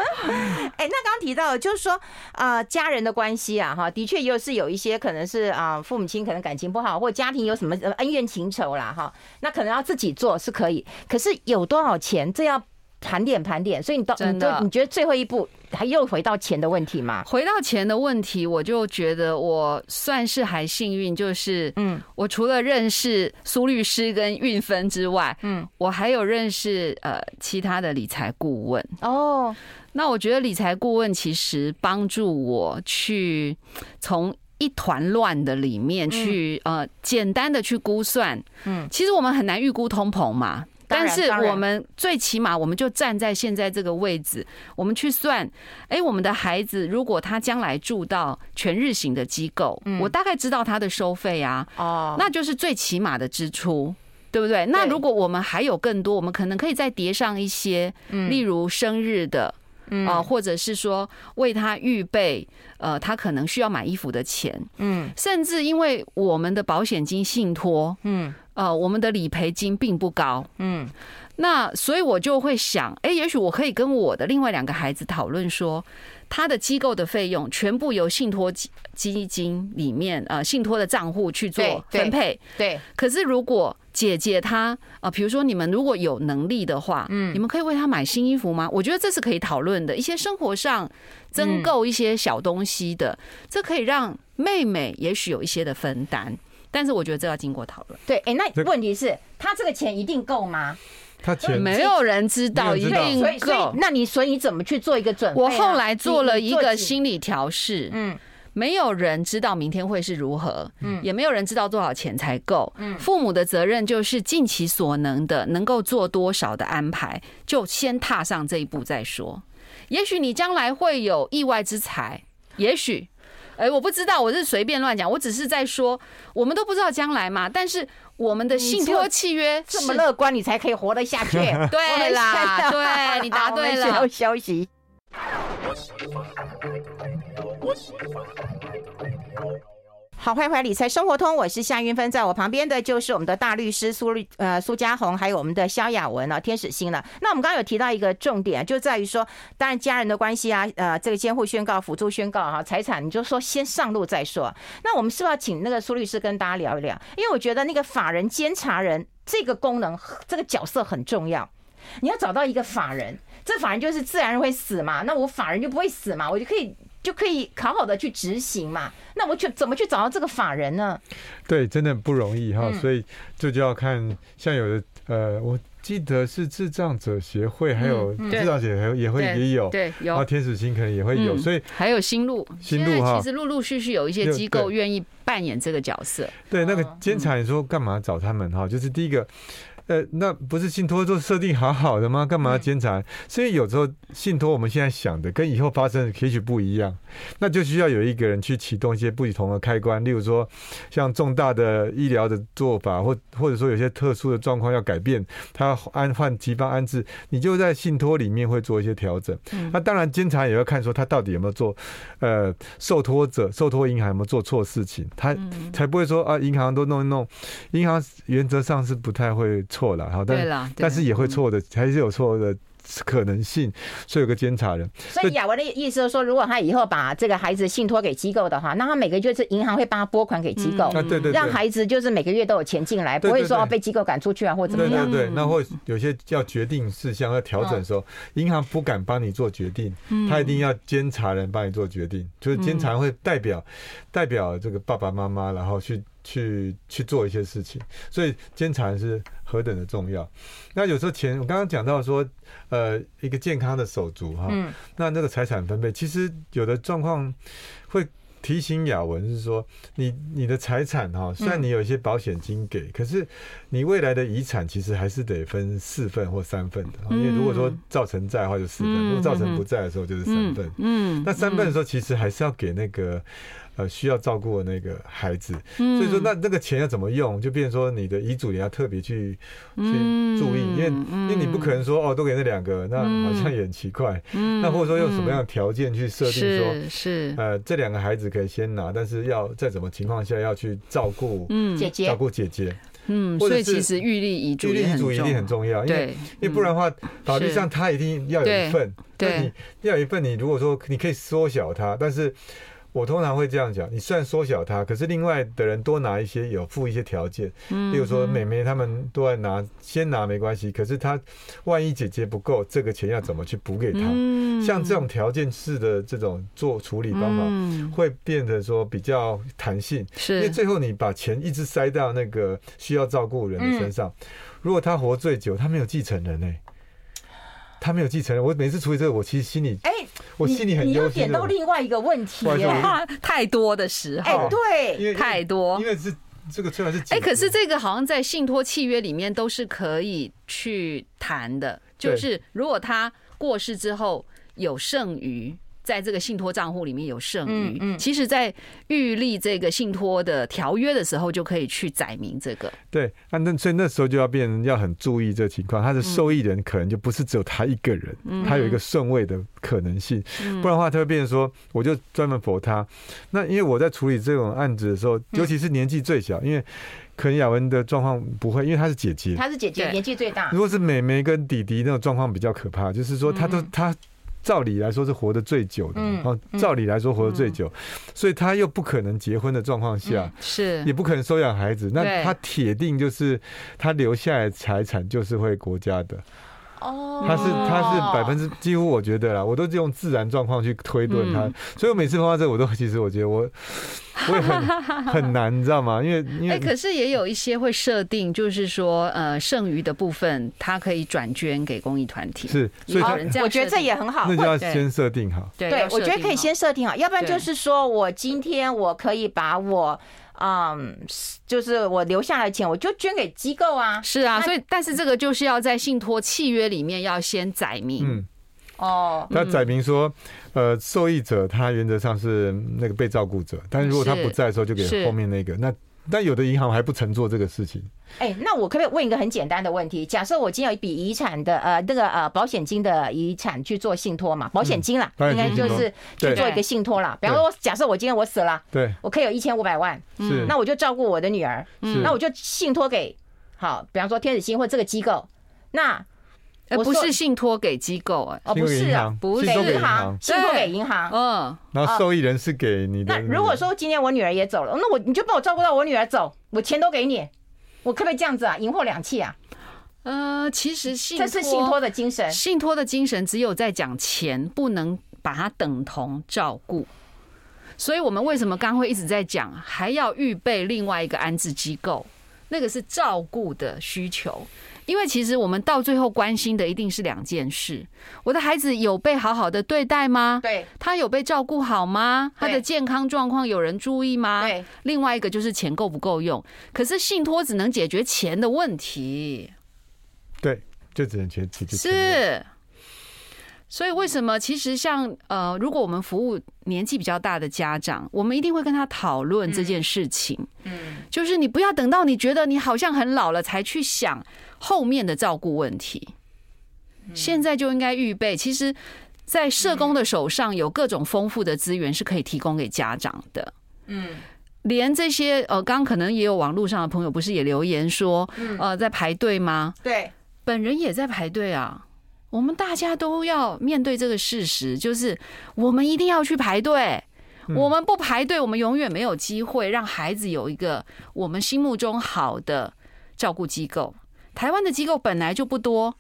那刚刚提到的就是说，呃，家人的关系啊，哈，的确又是有一些可能是啊，父母亲可能感情不好，或家庭有什么恩怨情仇啦，哈，那可能要自己做是可以，可是有多少钱，这要。盘点盘点，所以你到你都你觉得最后一步还又回到钱的问题嘛？回到钱的问题，我就觉得我算是还幸运，就是嗯，我除了认识苏律师跟运分之外，嗯，我还有认识呃其他的理财顾问哦。那我觉得理财顾问其实帮助我去从一团乱的里面去呃简单的去估算，嗯，其实我们很难预估通膨嘛。但是我们最起码，我们就站在现在这个位置，我们去算，哎，我们的孩子如果他将来住到全日型的机构，我大概知道他的收费啊，哦，那就是最起码的支出，对不对？那如果我们还有更多，我们可能可以再叠上一些，例如生日的，啊，或者是说为他预备，呃，他可能需要买衣服的钱，嗯，甚至因为我们的保险金信托，嗯。呃，我们的理赔金并不高，嗯，那所以我就会想，哎，也许我可以跟我的另外两个孩子讨论说，他的机构的费用全部由信托基基金里面，呃，信托的账户去做分配，对。可是如果姐姐她，呃，比如说你们如果有能力的话，嗯，你们可以为她买新衣服吗？我觉得这是可以讨论的，一些生活上增购一些小东西的，这可以让妹妹也许有一些的分担。但是我觉得这要经过讨论。对，哎，那问题是，他这个钱一定够吗？他钱没有人知道一定够。那你所以你怎么去做一个准备？我后来做了一个心理调试。嗯，没有人知道明天会是如何。嗯，也没有人知道多少钱才够。嗯，父母的责任就是尽其所能的，能够做多少的安排，就先踏上这一步再说。也许你将来会有意外之财，也许。哎，我不知道，我是随便乱讲，我只是在说，我们都不知道将来嘛。但是我们的信托契约这么乐观，你才可以活得下去。对啦，对，你答对了。休息。好，欢迎理财生活通，我是夏云芬，在我旁边的就是我们的大律师苏律呃苏嘉宏，还有我们的萧雅文啊，天使星了。那我们刚刚有提到一个重点，就在于说，当然家人的关系啊，呃，这个监护宣告、辅助宣告哈，财产你就说先上路再说。那我们是不是要请那个苏律师跟大家聊一聊？因为我觉得那个法人监察人这个功能，这个角色很重要。你要找到一个法人，这法人就是自然会死嘛，那我法人就不会死嘛，我就可以。就可以好好的去执行嘛？那我去怎么去找到这个法人呢？对，真的不容易哈，嗯、所以这就要看像有的呃，我记得是智障者协会，还有智障者也也会也有，对，有，然后天使星可能也会有，所以还有新路，新路哈，其实陆陆续续有一些机构愿意扮演这个角色。对，那个监察你说干嘛找他们哈？就是第一个。呃，那不是信托都设定好好的吗？干嘛要监察？所以有时候信托我们现在想的跟以后发生的也许不一样，那就需要有一个人去启动一些不同的开关，例如说像重大的医疗的做法，或或者说有些特殊的状况要改变，他要安换地方安置，你就在信托里面会做一些调整。那当然监察也要看说他到底有没有做，呃，受托者受托银行有没有做错事情，他才不会说啊，银行都弄一弄，银行原则上是不太会。错了，好，但但是也会错的，还是有错的可能性，所以有个监察人。所以雅文的意思就是说，如果他以后把这个孩子信托给机构的话，那他每个月是银行会帮他拨款给机构，对对，让孩子就是每个月都有钱进来，不会说被机构赶出去啊，或怎么样。对对对，那或有些要决定事项要调整的时候，银行不敢帮你做决定，他一定要监察人帮你做决定，就是监察人会代表代表这个爸爸妈妈，然后去。去去做一些事情，所以监察是何等的重要。那有时候钱，我刚刚讲到说，呃，一个健康的手足哈，那那个财产分配，其实有的状况会提醒雅文是说，你你的财产哈，虽然你有一些保险金给，可是你未来的遗产其实还是得分四份或三份的。因为如果说造成在的话就四份，如果造成不在的时候就是三份。嗯，那三份的时候其实还是要给那个。呃，需要照顾的那个孩子，所以说那那个钱要怎么用，就变成说你的遗嘱也要特别去去注意，因为因为你不可能说哦都给那两个，那好像也很奇怪。那或者说用什么样的条件去设定说，是呃这两个孩子可以先拿，但是要在什么情况下要去照顾姐姐，照顾姐姐。嗯，所以其实预立遗嘱，预立遗嘱一定很重要，因为因为不然的话，法律上他一定要有一份，对，你要有一份，你如果说你可以缩小它，但是。我通常会这样讲，你虽然缩小它，可是另外的人多拿一些，有附一些条件，嗯，比如说妹妹他们都在拿，先拿没关系，可是他万一姐姐不够，这个钱要怎么去补给他？嗯，像这种条件式的这种做处理方法，会变得说比较弹性，是，因为最后你把钱一直塞到那个需要照顾人的身上，如果他活最久，他没有继承人呢？他没有继承人，我每次处理这个，我其实心里，哎，我心里很忧心。你又点到另外一个问题，太多的时候，哎，对，太多，因为是这个虽然是，哎，可是这个好像在信托契约里面都是可以去谈的，就是如果他过世之后有剩余。在这个信托账户里面有剩余，嗯，其实，在预立这个信托的条约的时候，就可以去载明这个。对，那那所以那时候就要变，要很注意这个情况。他的受益人可能就不是只有他一个人，他有一个顺位的可能性。不然的话，他会变成说，我就专门 for 他。那因为我在处理这种案子的时候，尤其是年纪最小，因为可能雅文的状况不会，因为她是姐姐，她是姐姐，年纪最大。如果是妹妹跟弟弟那种状况比较可怕，就是说他都他。照理来说是活得最久的，哦，照理来说活得最久，所以他又不可能结婚的状况下，是。也不可能收养孩子，那他铁定就是他留下来财产就是会国家的。哦，他是他是百分之几乎我觉得啦，我都是用自然状况去推断他，所以我每次碰到这个，我都其实我觉得我我也很 很难，你知道吗？因为因为可是也有一些会设定，就是说呃剩余的部分，他可以转捐给公益团体，是，所以我觉得这也很好，那就要先设定好。对，我觉得可以先设定好，要不然就是说我今天我可以把我。嗯，就是我留下来钱，我就捐给机构啊。是啊，所以但是这个就是要在信托契约里面要先载明。嗯，哦，那载明说，呃，受益者他原则上是那个被照顾者，但是如果他不在的时候，就给后面那个那。但有的银行还不曾做这个事情。哎，那我可不可以问一个很简单的问题？假设我今天有一笔遗产的呃，那个呃保险金的遗产去做信托嘛？保险金啦，应该就是去做一个信托啦。比方说，假设我今天我死了，对，我可以有一千五百万，是，那我就照顾我的女儿，嗯，那我就信托给好，比方说天使星或这个机构，那。我不是信托给机构哎，哦不是啊，不是给银行，信托给银行，嗯，然后受益人是给你的。那如果说今天我女儿也走了，那我你就帮我照顾到我女儿走，我钱都给你，我可不可以这样子啊？银货两訖啊？呃，其实信这是信托的精神，信托的精神只有在讲钱，不能把它等同照顾。所以我们为什么刚会一直在讲，还要预备另外一个安置机构，那个是照顾的需求。因为其实我们到最后关心的一定是两件事：我的孩子有被好好的对待吗？对，他有被照顾好吗？他的健康状况有人注意吗？对，另外一个就是钱够不够用。可是信托只能解决钱的问题。对，就只能解决钱。是。所以为什么？其实像呃，如果我们服务年纪比较大的家长，我们一定会跟他讨论这件事情。嗯，就是你不要等到你觉得你好像很老了才去想后面的照顾问题，现在就应该预备。其实，在社工的手上有各种丰富的资源是可以提供给家长的。嗯，连这些呃，刚刚可能也有网络上的朋友不是也留言说，呃，在排队吗？对，本人也在排队啊。我们大家都要面对这个事实，就是我们一定要去排队。我们不排队，我们永远没有机会让孩子有一个我们心目中好的照顾机构。台湾的机构本来就不多，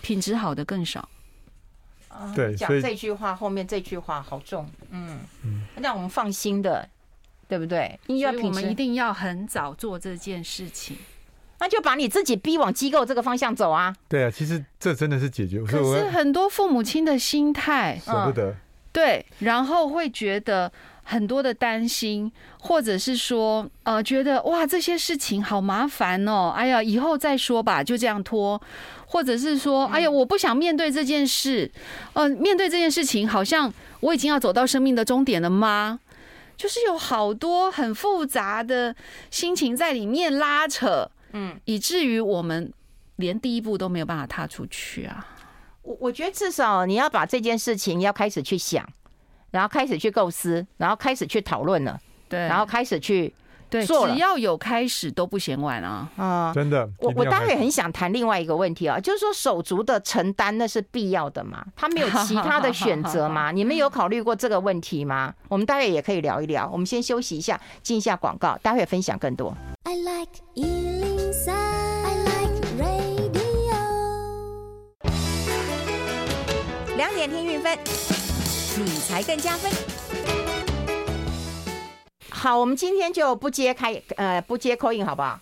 品质好的更少。对，讲这句话后面这句话好重，嗯嗯，让我们放心的，对不对？因为我们一定要很早做这件事情。那就把你自己逼往机构这个方向走啊！对啊，其实这真的是解决。可是很多父母亲的心态舍不得，对，然后会觉得很多的担心，或者是说，呃，觉得哇，这些事情好麻烦哦，哎呀，以后再说吧，就这样拖，或者是说，哎呀，我不想面对这件事，呃，面对这件事情，好像我已经要走到生命的终点了吗？就是有好多很复杂的心情在里面拉扯，嗯，以至于我们连第一步都没有办法踏出去啊。我我觉得至少你要把这件事情要开始去想。然后开始去构思，然后开始去讨论了，对，然后开始去对做，只要有开始都不嫌晚啊！啊，真的，我我待会很想谈另外一个问题啊，就是说手足的承担那是必要的吗？他没有其他的选择吗？你们有考虑过这个问题吗？我们待会也可以聊一聊。我们先休息一下，进一下广告，待会分享更多。I like 103, I like radio。两点听运分。理财更加分。好，我们今天就不揭开，呃，不接口音好不好？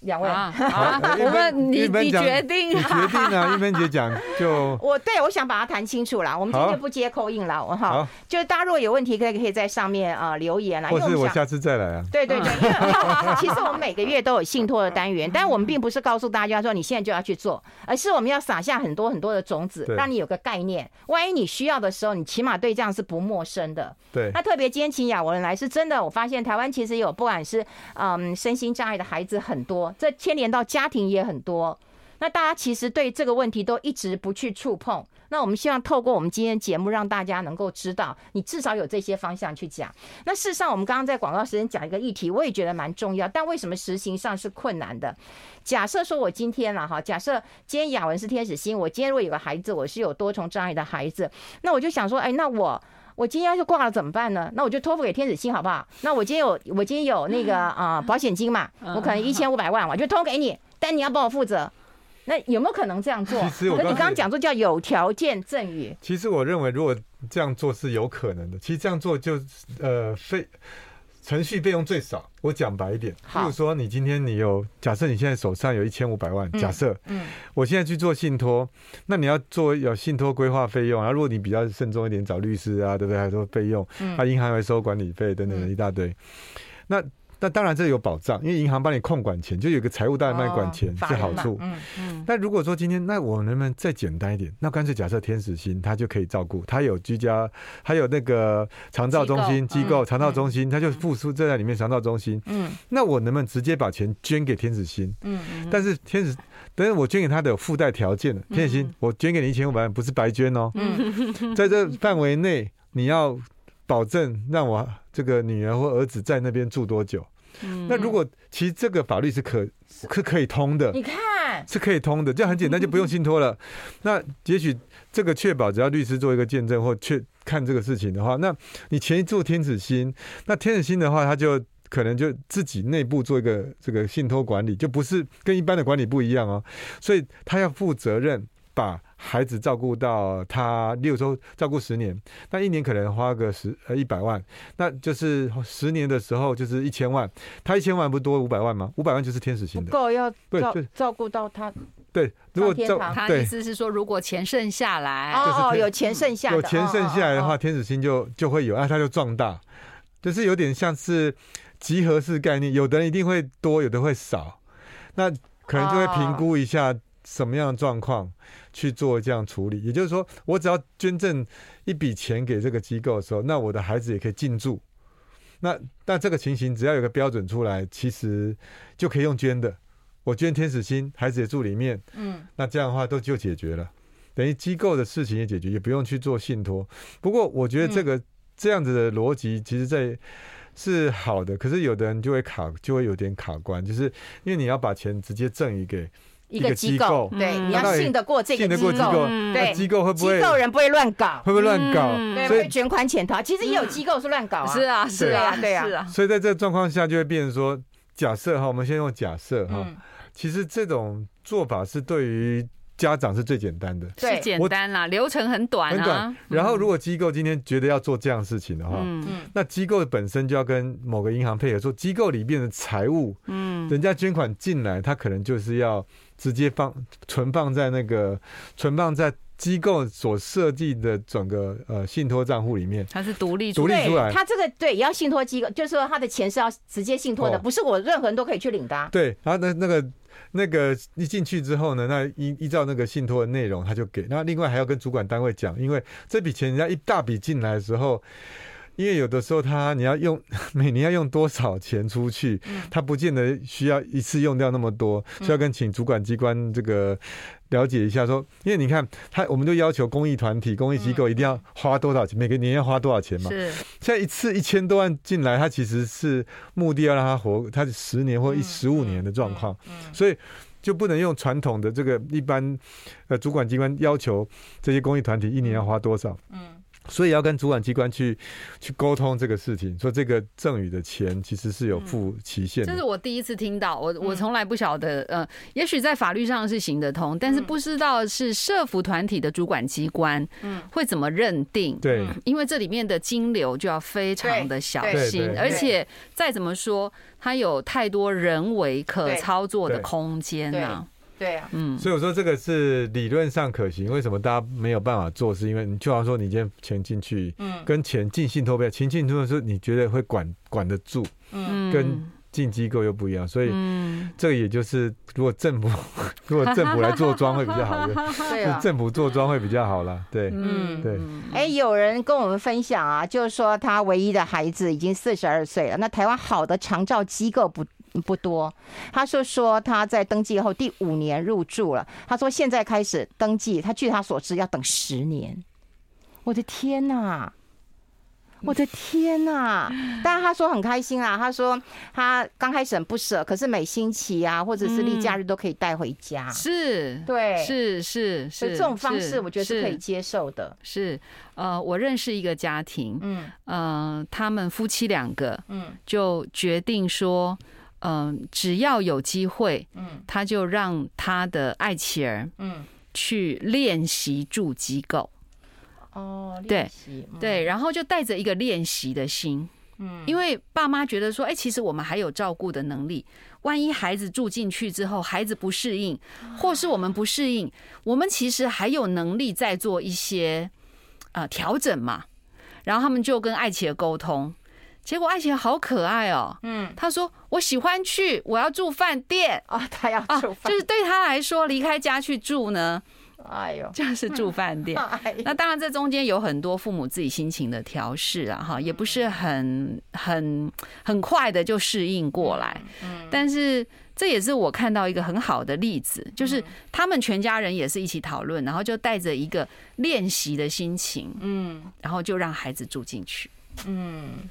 两位，啊，我们你你决定，你决定啊，玉芬姐讲就 我对我想把它谈清楚了，我们今天就不接 call in 了，我好，就是大家如果有问题，可以可以在上面啊留言啊，或是我下次再来啊。对对对，因为 其实我们每个月都有信托的单元，但我们并不是告诉大家说你现在就要去做，而是我们要撒下很多很多的种子，让你有个概念，万一你需要的时候，你起码对这样是不陌生的。对，那特别今天请雅文来，是真的，我发现台湾其实有不管是嗯身心障碍的孩子很多。这牵连到家庭也很多，那大家其实对这个问题都一直不去触碰。那我们希望透过我们今天节目，让大家能够知道，你至少有这些方向去讲。那事实上，我们刚刚在广告时间讲一个议题，我也觉得蛮重要。但为什么实行上是困难的？假设说我今天了哈，假设今天雅文是天使星，我今天如果有个孩子，我是有多重障碍的孩子，那我就想说，哎，那我。我今天要是挂了怎么办呢？那我就托付给天使星好不好？那我今天有我今天有那个啊、呃、保险金嘛，我可能一千五百万，我就托给你，但你要帮我负责。那有没有可能这样做？其实我你刚刚讲说叫有条件赠与。其实我认为如果这样做是有可能的。其实这样做就呃费。程序费用最少，我讲白一点，比如说你今天你有，假设你现在手上有一千五百万，假设，嗯，我现在去做信托，那你要做有信托规划费用，然后如果你比较慎重一点，找律师啊，对不对？还有费用，啊，银行会收管理费等等的一大堆，那。那当然这有保障，因为银行帮你控管钱，就有个财务代理帮你管钱是好处。嗯嗯。那如果说今天，那我能不能再简单一点？那干脆假设天使星他就可以照顾，他有居家，还有那个长照中心机构长照中心，他就付出这在里面长照中心。嗯。那我能不能直接把钱捐给天使星？嗯。但是天使，但是我捐给他的有附带条件的，天使星，我捐给你一千五百万，不是白捐哦。嗯。在这范围内，你要。保证让我这个女儿或儿子在那边住多久？那如果其实这个法律是可可可以通的，你看是可以通的，这样很简单，就不用信托了。那也许这个确保只要律师做一个见证或确看这个事情的话，那你前一做天子星，那天子星的话，他就可能就自己内部做一个这个信托管理，就不是跟一般的管理不一样哦，所以他要负责任把。孩子照顾到他六周，照顾十年，那一年可能花个十呃一百万，那就是十年的时候就是一千万，他一千万不多五百万吗？五百万就是天使星的，不够要照照顾到他。对，如果照他意思是说，如果钱剩下来，哦，有钱剩下，有钱剩下来的话，天使星就就会有，啊，他就壮大，就是有点像是集合式概念，有的人一定会多，有的会少，那可能就会评估一下什么样的状况。去做这样处理，也就是说，我只要捐赠一笔钱给这个机构的时候，那我的孩子也可以进驻。那那这个情形，只要有个标准出来，其实就可以用捐的。我捐天使心，孩子也住里面，嗯，那这样的话都就解决了，等于机构的事情也解决，也不用去做信托。不过我觉得这个、嗯、这样子的逻辑，其实在是好的，可是有的人就会卡，就会有点卡关，就是因为你要把钱直接赠予给。一个机构，对，你要信得过这个机构，对，机构会不会？机构人不会乱搞，会不会乱搞？对，会卷款潜逃。其实也有机构是乱搞啊，是啊，是啊，对啊。所以在这个状况下，就会变成说，假设哈，我们先用假设哈，其实这种做法是对于家长是最简单的，是简单啦，流程很短，很短。然后，如果机构今天觉得要做这样事情的话，嗯，那机构本身就要跟某个银行配合，说机构里面的财务，嗯，人家捐款进来，他可能就是要。直接放存放在那个存放在机构所设计的整个呃信托账户里面，它是独立独立出来。它这个对也要信托机构，就是说他的钱是要直接信托的，不是我任何人都可以去领的、啊。对，然后那那个那个一进去之后呢，那依依照那个信托的内容，他就给。那另外还要跟主管单位讲，因为这笔钱人家一大笔进来的时候。因为有的时候他你要用 每年要用多少钱出去，他不见得需要一次用掉那么多，需要跟请主管机关这个了解一下说，因为你看他，我们都要求公益团体、公益机构一定要花多少钱，每个年要花多少钱嘛。是。现在一次一千多万进来，他其实是目的要让他活，他是十年或一十五年的状况，所以就不能用传统的这个一般呃主管机关要求这些公益团体一年要花多少。嗯。所以要跟主管机关去去沟通这个事情，说这个赠与的钱其实是有付期限的。这是我第一次听到，我我从来不晓得，呃，也许在法律上是行得通，但是不知道是社服团体的主管机关，嗯，会怎么认定？对，因为这里面的金流就要非常的小心，而且再怎么说，它有太多人为可操作的空间呢。对啊，嗯，所以我说这个是理论上可行。为什么大家没有办法做？是因为你就好像说，你今天钱进去，嗯，跟钱进信托不一样，钱进信托的时候，你觉得会管管得住，嗯，跟进机构又不一样。所以，这个也就是，如果政府 如果政府来做庄会比较好，对，政府做庄会比较好了，对，嗯，对。哎，有人跟我们分享啊，就是说他唯一的孩子已经四十二岁了，那台湾好的长照机构不。不多，他说说他在登记后第五年入住了。他说现在开始登记，他据他所知要等十年。我的天呐，我的天呐！但是他说很开心啊，他说他刚开始很不舍，可是每星期啊或者是例假日都可以带回家。是，对，是是是，这种方式我觉得是可以接受的。是，是，呃，我认识一个家庭，嗯，呃，他们夫妻两个，嗯，就决定说。嗯，只要有机会，嗯，他就让他的爱妻儿，嗯，去练习住机构。哦，对，对，然后就带着一个练习的心，嗯，因为爸妈觉得说，哎，其实我们还有照顾的能力，万一孩子住进去之后，孩子不适应，或是我们不适应，我们其实还有能力再做一些呃调整嘛。然后他们就跟爱妻儿沟通。结果爱情好可爱哦，嗯，他说我喜欢去，我要住饭店。啊，他要住，就是对他来说离开家去住呢，哎呦，就是住饭店。那当然这中间有很多父母自己心情的调试啊，哈，也不是很很很快的就适应过来。嗯，但是这也是我看到一个很好的例子，就是他们全家人也是一起讨论，然后就带着一个练习的心情，嗯，然后就让孩子住进去，嗯。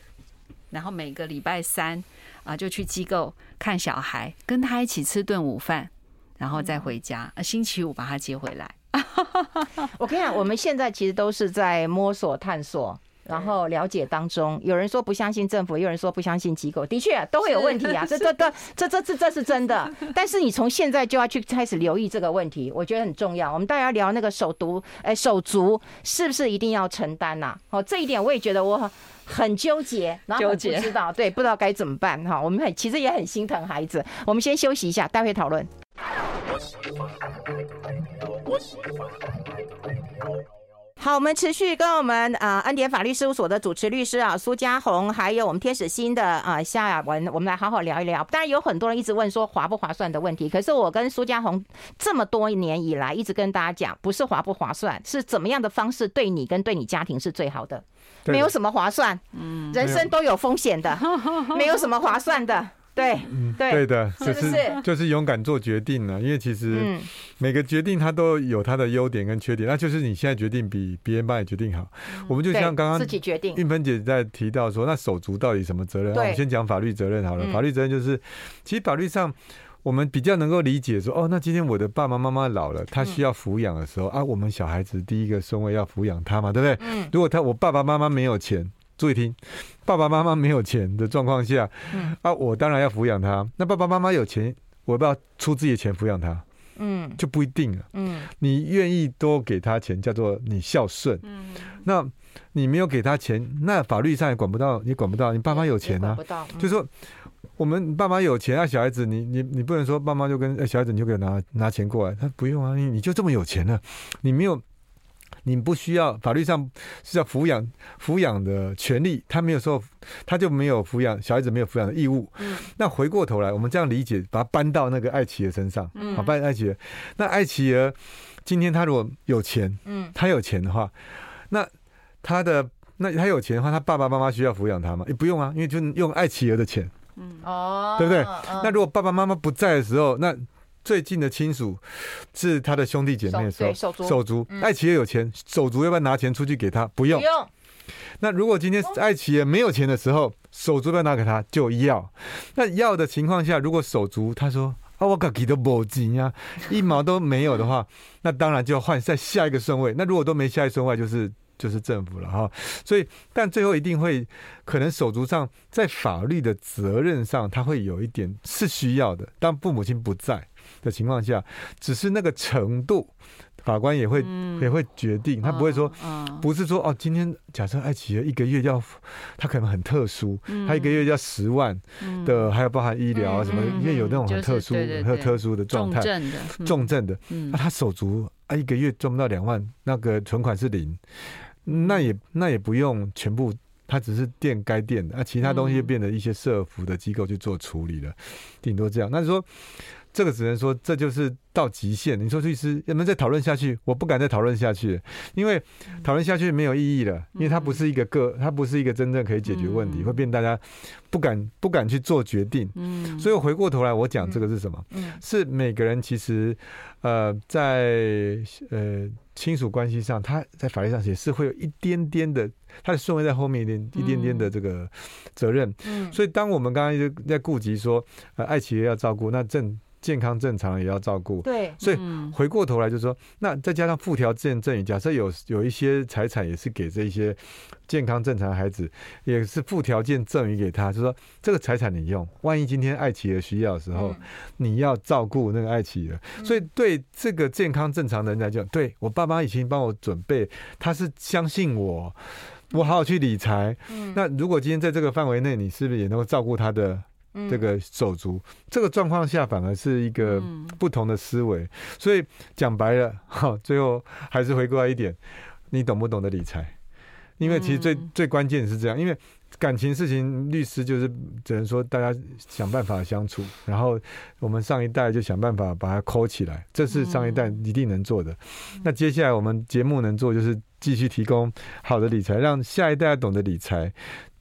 然后每个礼拜三啊，就去机构看小孩，跟他一起吃顿午饭，然后再回家。啊，星期五把他接回来。我跟你讲，我们现在其实都是在摸索、探索，然后了解当中。有人说不相信政府，有人说不相信机构，的确都会有问题啊。这、这、这、这、这、这、这是真的。但是你从现在就要去开始留意这个问题，我觉得很重要。我们大家聊那个手足，哎，手足是不是一定要承担呐？哦，这一点我也觉得我。很纠结，然后不知道，对，不知道该怎么办哈。我们很其实也很心疼孩子。我们先休息一下，待会讨论。好，我们持续跟我们呃恩典法律事务所的主持律师啊苏嘉宏，还有我们天使心的啊夏亚文，我们来好好聊一聊。当然有很多人一直问说划不划算的问题，可是我跟苏嘉宏这么多年以来一直跟大家讲，不是划不划算，是怎么样的方式对你跟对你家庭是最好的。没有什么划算，嗯，人生都有风险的，没有什么划算的，对，嗯，对的，就是就是勇敢做决定了，因为其实每个决定它都有它的优点跟缺点，那就是你现在决定比别人帮你决定好。我们就像刚刚自己决定，运芬姐在提到说，那手足到底什么责任？我们先讲法律责任好了，法律责任就是，其实法律上。我们比较能够理解说，哦，那今天我的爸爸妈妈老了，他需要抚养的时候啊，我们小孩子第一个顺位要抚养他嘛，对不对？嗯。如果他我爸爸妈妈没有钱，注意听，爸爸妈妈没有钱的状况下，啊，我当然要抚养他。那爸爸妈妈有钱，我要不要出自己的钱抚养他？嗯，就不一定了。嗯。你愿意多给他钱，叫做你孝顺。嗯。那你没有给他钱，那法律上也管不到，你管不到。你爸妈有钱啊，就是说。我们爸妈有钱啊，小孩子你你你不能说爸妈就跟小孩子你就给我拿拿钱过来，他不用啊，你你就这么有钱了，你没有你不需要法律上是要抚养抚养的权利，他没有说他就没有抚养小孩子没有抚养的义务。嗯，那回过头来，我们这样理解，把它搬到那个爱企鹅身上，嗯，好，搬爱企鹅。那爱企鹅今天他如果有钱，嗯，他有钱的话，那他的那他有钱的话，他爸爸妈妈需要抚养他吗？也不用啊，因为就用爱企鹅的钱，嗯，哦，对不对？那如果爸爸妈妈不在的时候，那最近的亲属是他的兄弟姐妹的时候，手足，手足，爱企业有钱，手足要不要拿钱出去给他？不用。不用。那如果今天爱企业没有钱的时候，手足要不要拿给他？就要。那要的情况下，如果手足他说啊，我自己都没钱呀，一毛都没有的话，那当然就要换在下一个顺位。那如果都没下一顺位，就是。就是政府了哈，所以但最后一定会可能手足上在法律的责任上，他会有一点是需要的。当父母亲不在的情况下，只是那个程度，法官也会也会决定，他不会说，不是说哦，今天假设爱企鹅一个月要，他可能很特殊，他一个月要十万的，还有包含医疗啊什么，因为有那种很特殊、很特殊的状态，重症的，重症的，那他手足啊一个月赚不到两万，那个存款是零。那也那也不用全部，他只是垫该垫的，啊，其他东西变得一些社服的机构去做处理了，顶多这样。那你说这个只能说这就是到极限。你说律师能不能再讨论下去？我不敢再讨论下去，因为讨论下去没有意义了，因为它不是一个个，它不是一个真正可以解决问题，会变大家不敢不敢去做决定。嗯，所以我回过头来，我讲这个是什么？是每个人其实呃在呃。亲属关系上，他在法律上也是会有一点点的，他的顺位在后面一点一点点的这个责任。嗯，所以当我们刚刚就在顾及说，呃，爱企鹅要照顾，那正。健康正常也要照顾，对，所以回过头来就是说，那再加上附条件赠与，假设有有一些财产也是给这些健康正常的孩子，也是附条件赠与给他，就是说这个财产你用，万一今天爱企鹅需要的时候，你要照顾那个爱企鹅，所以对这个健康正常的人来讲，对我爸妈已经帮我准备，他是相信我，我好好去理财，那如果今天在这个范围内，你是不是也能够照顾他的？这个手足，这个状况下反而是一个不同的思维，所以讲白了，哈，最后还是回过来一点，你懂不懂得理财？因为其实最最关键是这样，因为感情事情，律师就是只能说大家想办法相处，然后我们上一代就想办法把它抠起来，这是上一代一定能做的。那接下来我们节目能做就是继续提供好的理财，让下一代懂得理财。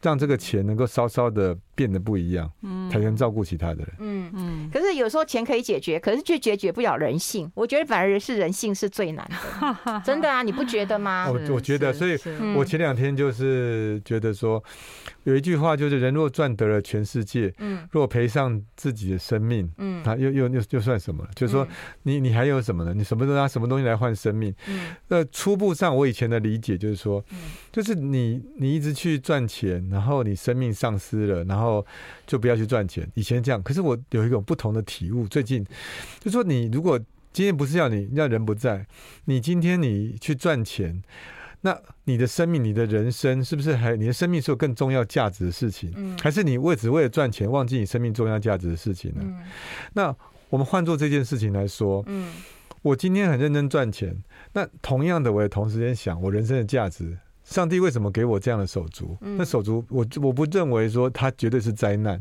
让这个钱能够稍稍的变得不一样，嗯，才能照顾其他的人，嗯嗯。可是有时候钱可以解决，可是却解决不了人性。我觉得反而是人性是最难的，真的啊，你不觉得吗？我我觉得，所以我前两天就是觉得说，有一句话就是“人若赚得了全世界，嗯，若赔上自己的生命，嗯，他又又又又算什么？就是说，你你还有什么呢？你什么都拿什么东西来换生命？嗯，那初步上我以前的理解就是说，就是你你一直去赚钱。然后你生命丧失了，然后就不要去赚钱。以前这样，可是我有一种不同的体悟。最近就说，你如果今天不是要你要人不在，你今天你去赚钱，那你的生命、你的人生是不是还你的生命是有更重要价值的事情？嗯，还是你为只为了赚钱，忘记你生命重要价值的事情呢？嗯，那我们换做这件事情来说，嗯，我今天很认真赚钱，那同样的，我也同时间想我人生的价值。上帝为什么给我这样的手足？那手足，我我不认为说他绝对是灾难。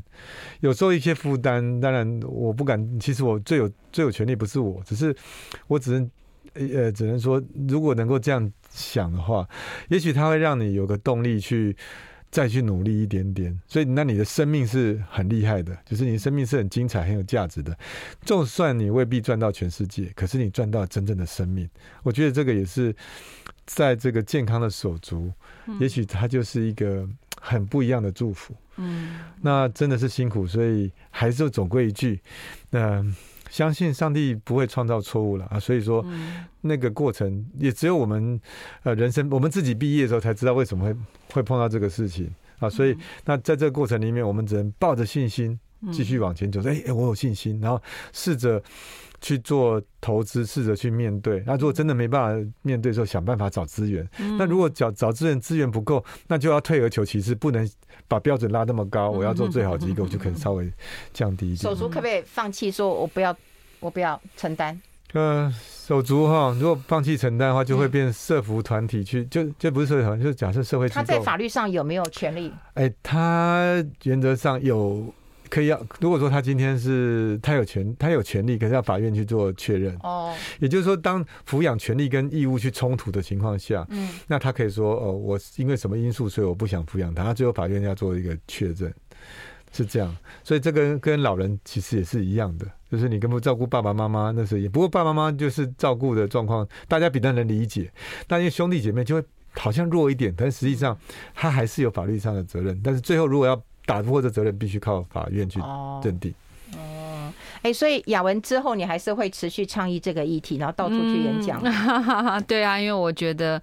有时候一些负担，当然我不敢。其实我最有最有权利不是我，只是我只能呃，只能说，如果能够这样想的话，也许他会让你有个动力去再去努力一点点。所以，那你的生命是很厉害的，就是你的生命是很精彩、很有价值的。就算你未必赚到全世界，可是你赚到真正的生命。我觉得这个也是。在这个健康的手足，也许它就是一个很不一样的祝福。嗯，那真的是辛苦，所以还是总归一句，那相信上帝不会创造错误了啊。所以说，那个过程也只有我们呃人生，我们自己毕业的时候才知道为什么会会碰到这个事情啊。所以，那在这个过程里面，我们只能抱着信心继续往前走。哎哎，我有信心，然后试着。去做投资，试着去面对。那如果真的没办法面对的时候，想办法找资源。嗯、那如果找找资源，资源不够，那就要退而求其次，不能把标准拉那么高。我要做最好机构，就可能稍微降低一点。手足可不可以放弃说，我不要，我不要承担？呃，手足哈，如果放弃承担的话，就会变社服团体去，就就不是社会团，就是假设社会。他在法律上有没有权利？哎，他原则上有。可以要，如果说他今天是他有权，他有权利，可是要法院去做确认。哦，也就是说，当抚养权利跟义务去冲突的情况下，嗯，那他可以说，哦，我因为什么因素，所以我不想抚养他。他最后法院要做一个确认，是这样。所以这个跟老人其实也是一样的，就是你跟不照顾爸爸妈妈那时候也，不过爸爸妈妈就是照顾的状况，大家比较能理解。但因为兄弟姐妹就会好像弱一点，但实际上他还是有法律上的责任。但是最后如果要打破这责任，必须靠法院去认定。哦，哎，所以雅文之后，你还是会持续倡议这个议题，然后到处去演讲。嗯、对啊，因为我觉得。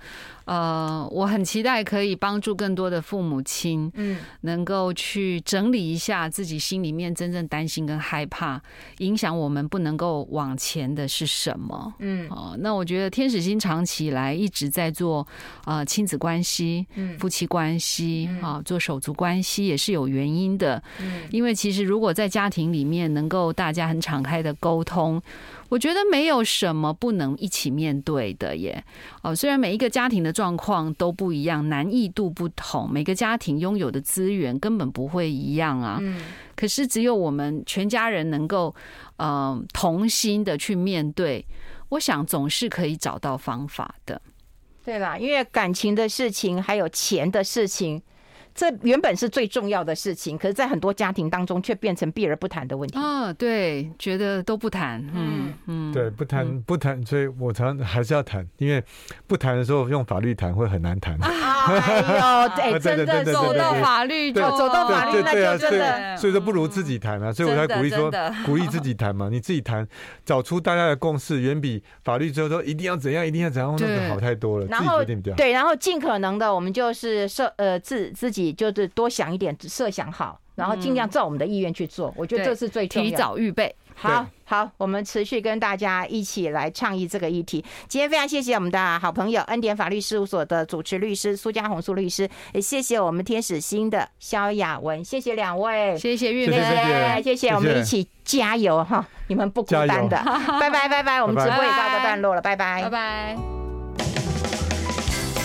呃，我很期待可以帮助更多的父母亲，嗯，能够去整理一下自己心里面真正担心跟害怕，影响我们不能够往前的是什么？嗯，哦，那我觉得天使星长期以来一直在做啊亲子关系、夫妻关系啊，做手足关系也是有原因的。嗯，因为其实如果在家庭里面能够大家很敞开的沟通。我觉得没有什么不能一起面对的耶。哦，虽然每一个家庭的状况都不一样，难易度不同，每个家庭拥有的资源根本不会一样啊。嗯。可是只有我们全家人能够，嗯，同心的去面对，我想总是可以找到方法的。对啦，因为感情的事情，还有钱的事情。这原本是最重要的事情，可是，在很多家庭当中，却变成避而不谈的问题。啊，对，觉得都不谈，嗯嗯，对，不谈不谈，所以我常还是要谈，因为不谈的时候用法律谈会很难谈。哎呦，对，真的走到法律，就走到法律，那就真的，所以说不如自己谈啊，所以我才鼓励说，鼓励自己谈嘛，你自己谈，找出大家的共识，远比法律之后说一定要怎样，一定要怎样，那个好太多了。然后对，然后尽可能的，我们就是设呃自自己。就是多想一点，设想好，然后尽量照我们的意愿去做。我觉得这是最重要的。提早预备。好好，我们持续跟大家一起来倡议这个议题。今天非常谢谢我们的好朋友恩典法律事务所的主持律师苏家红苏律师，也谢谢我们天使心的萧雅文，谢谢两位，谢谢玉梅，谢谢，我们一起加油哈，你们不孤单的，拜拜拜拜，我们直播也告个段落了，拜拜拜拜。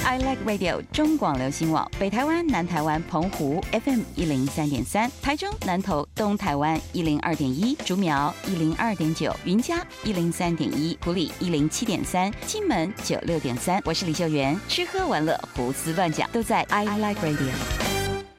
I Like Radio 中广流行网北台湾、南台湾、澎湖 FM 一零三点三，台中南投东台湾一零二点一，竹苗一零二点九，云嘉一零三点一，埔里一零七点三，金门九六点三。我是李秀媛，吃喝玩乐胡思乱想都在 I Like Radio。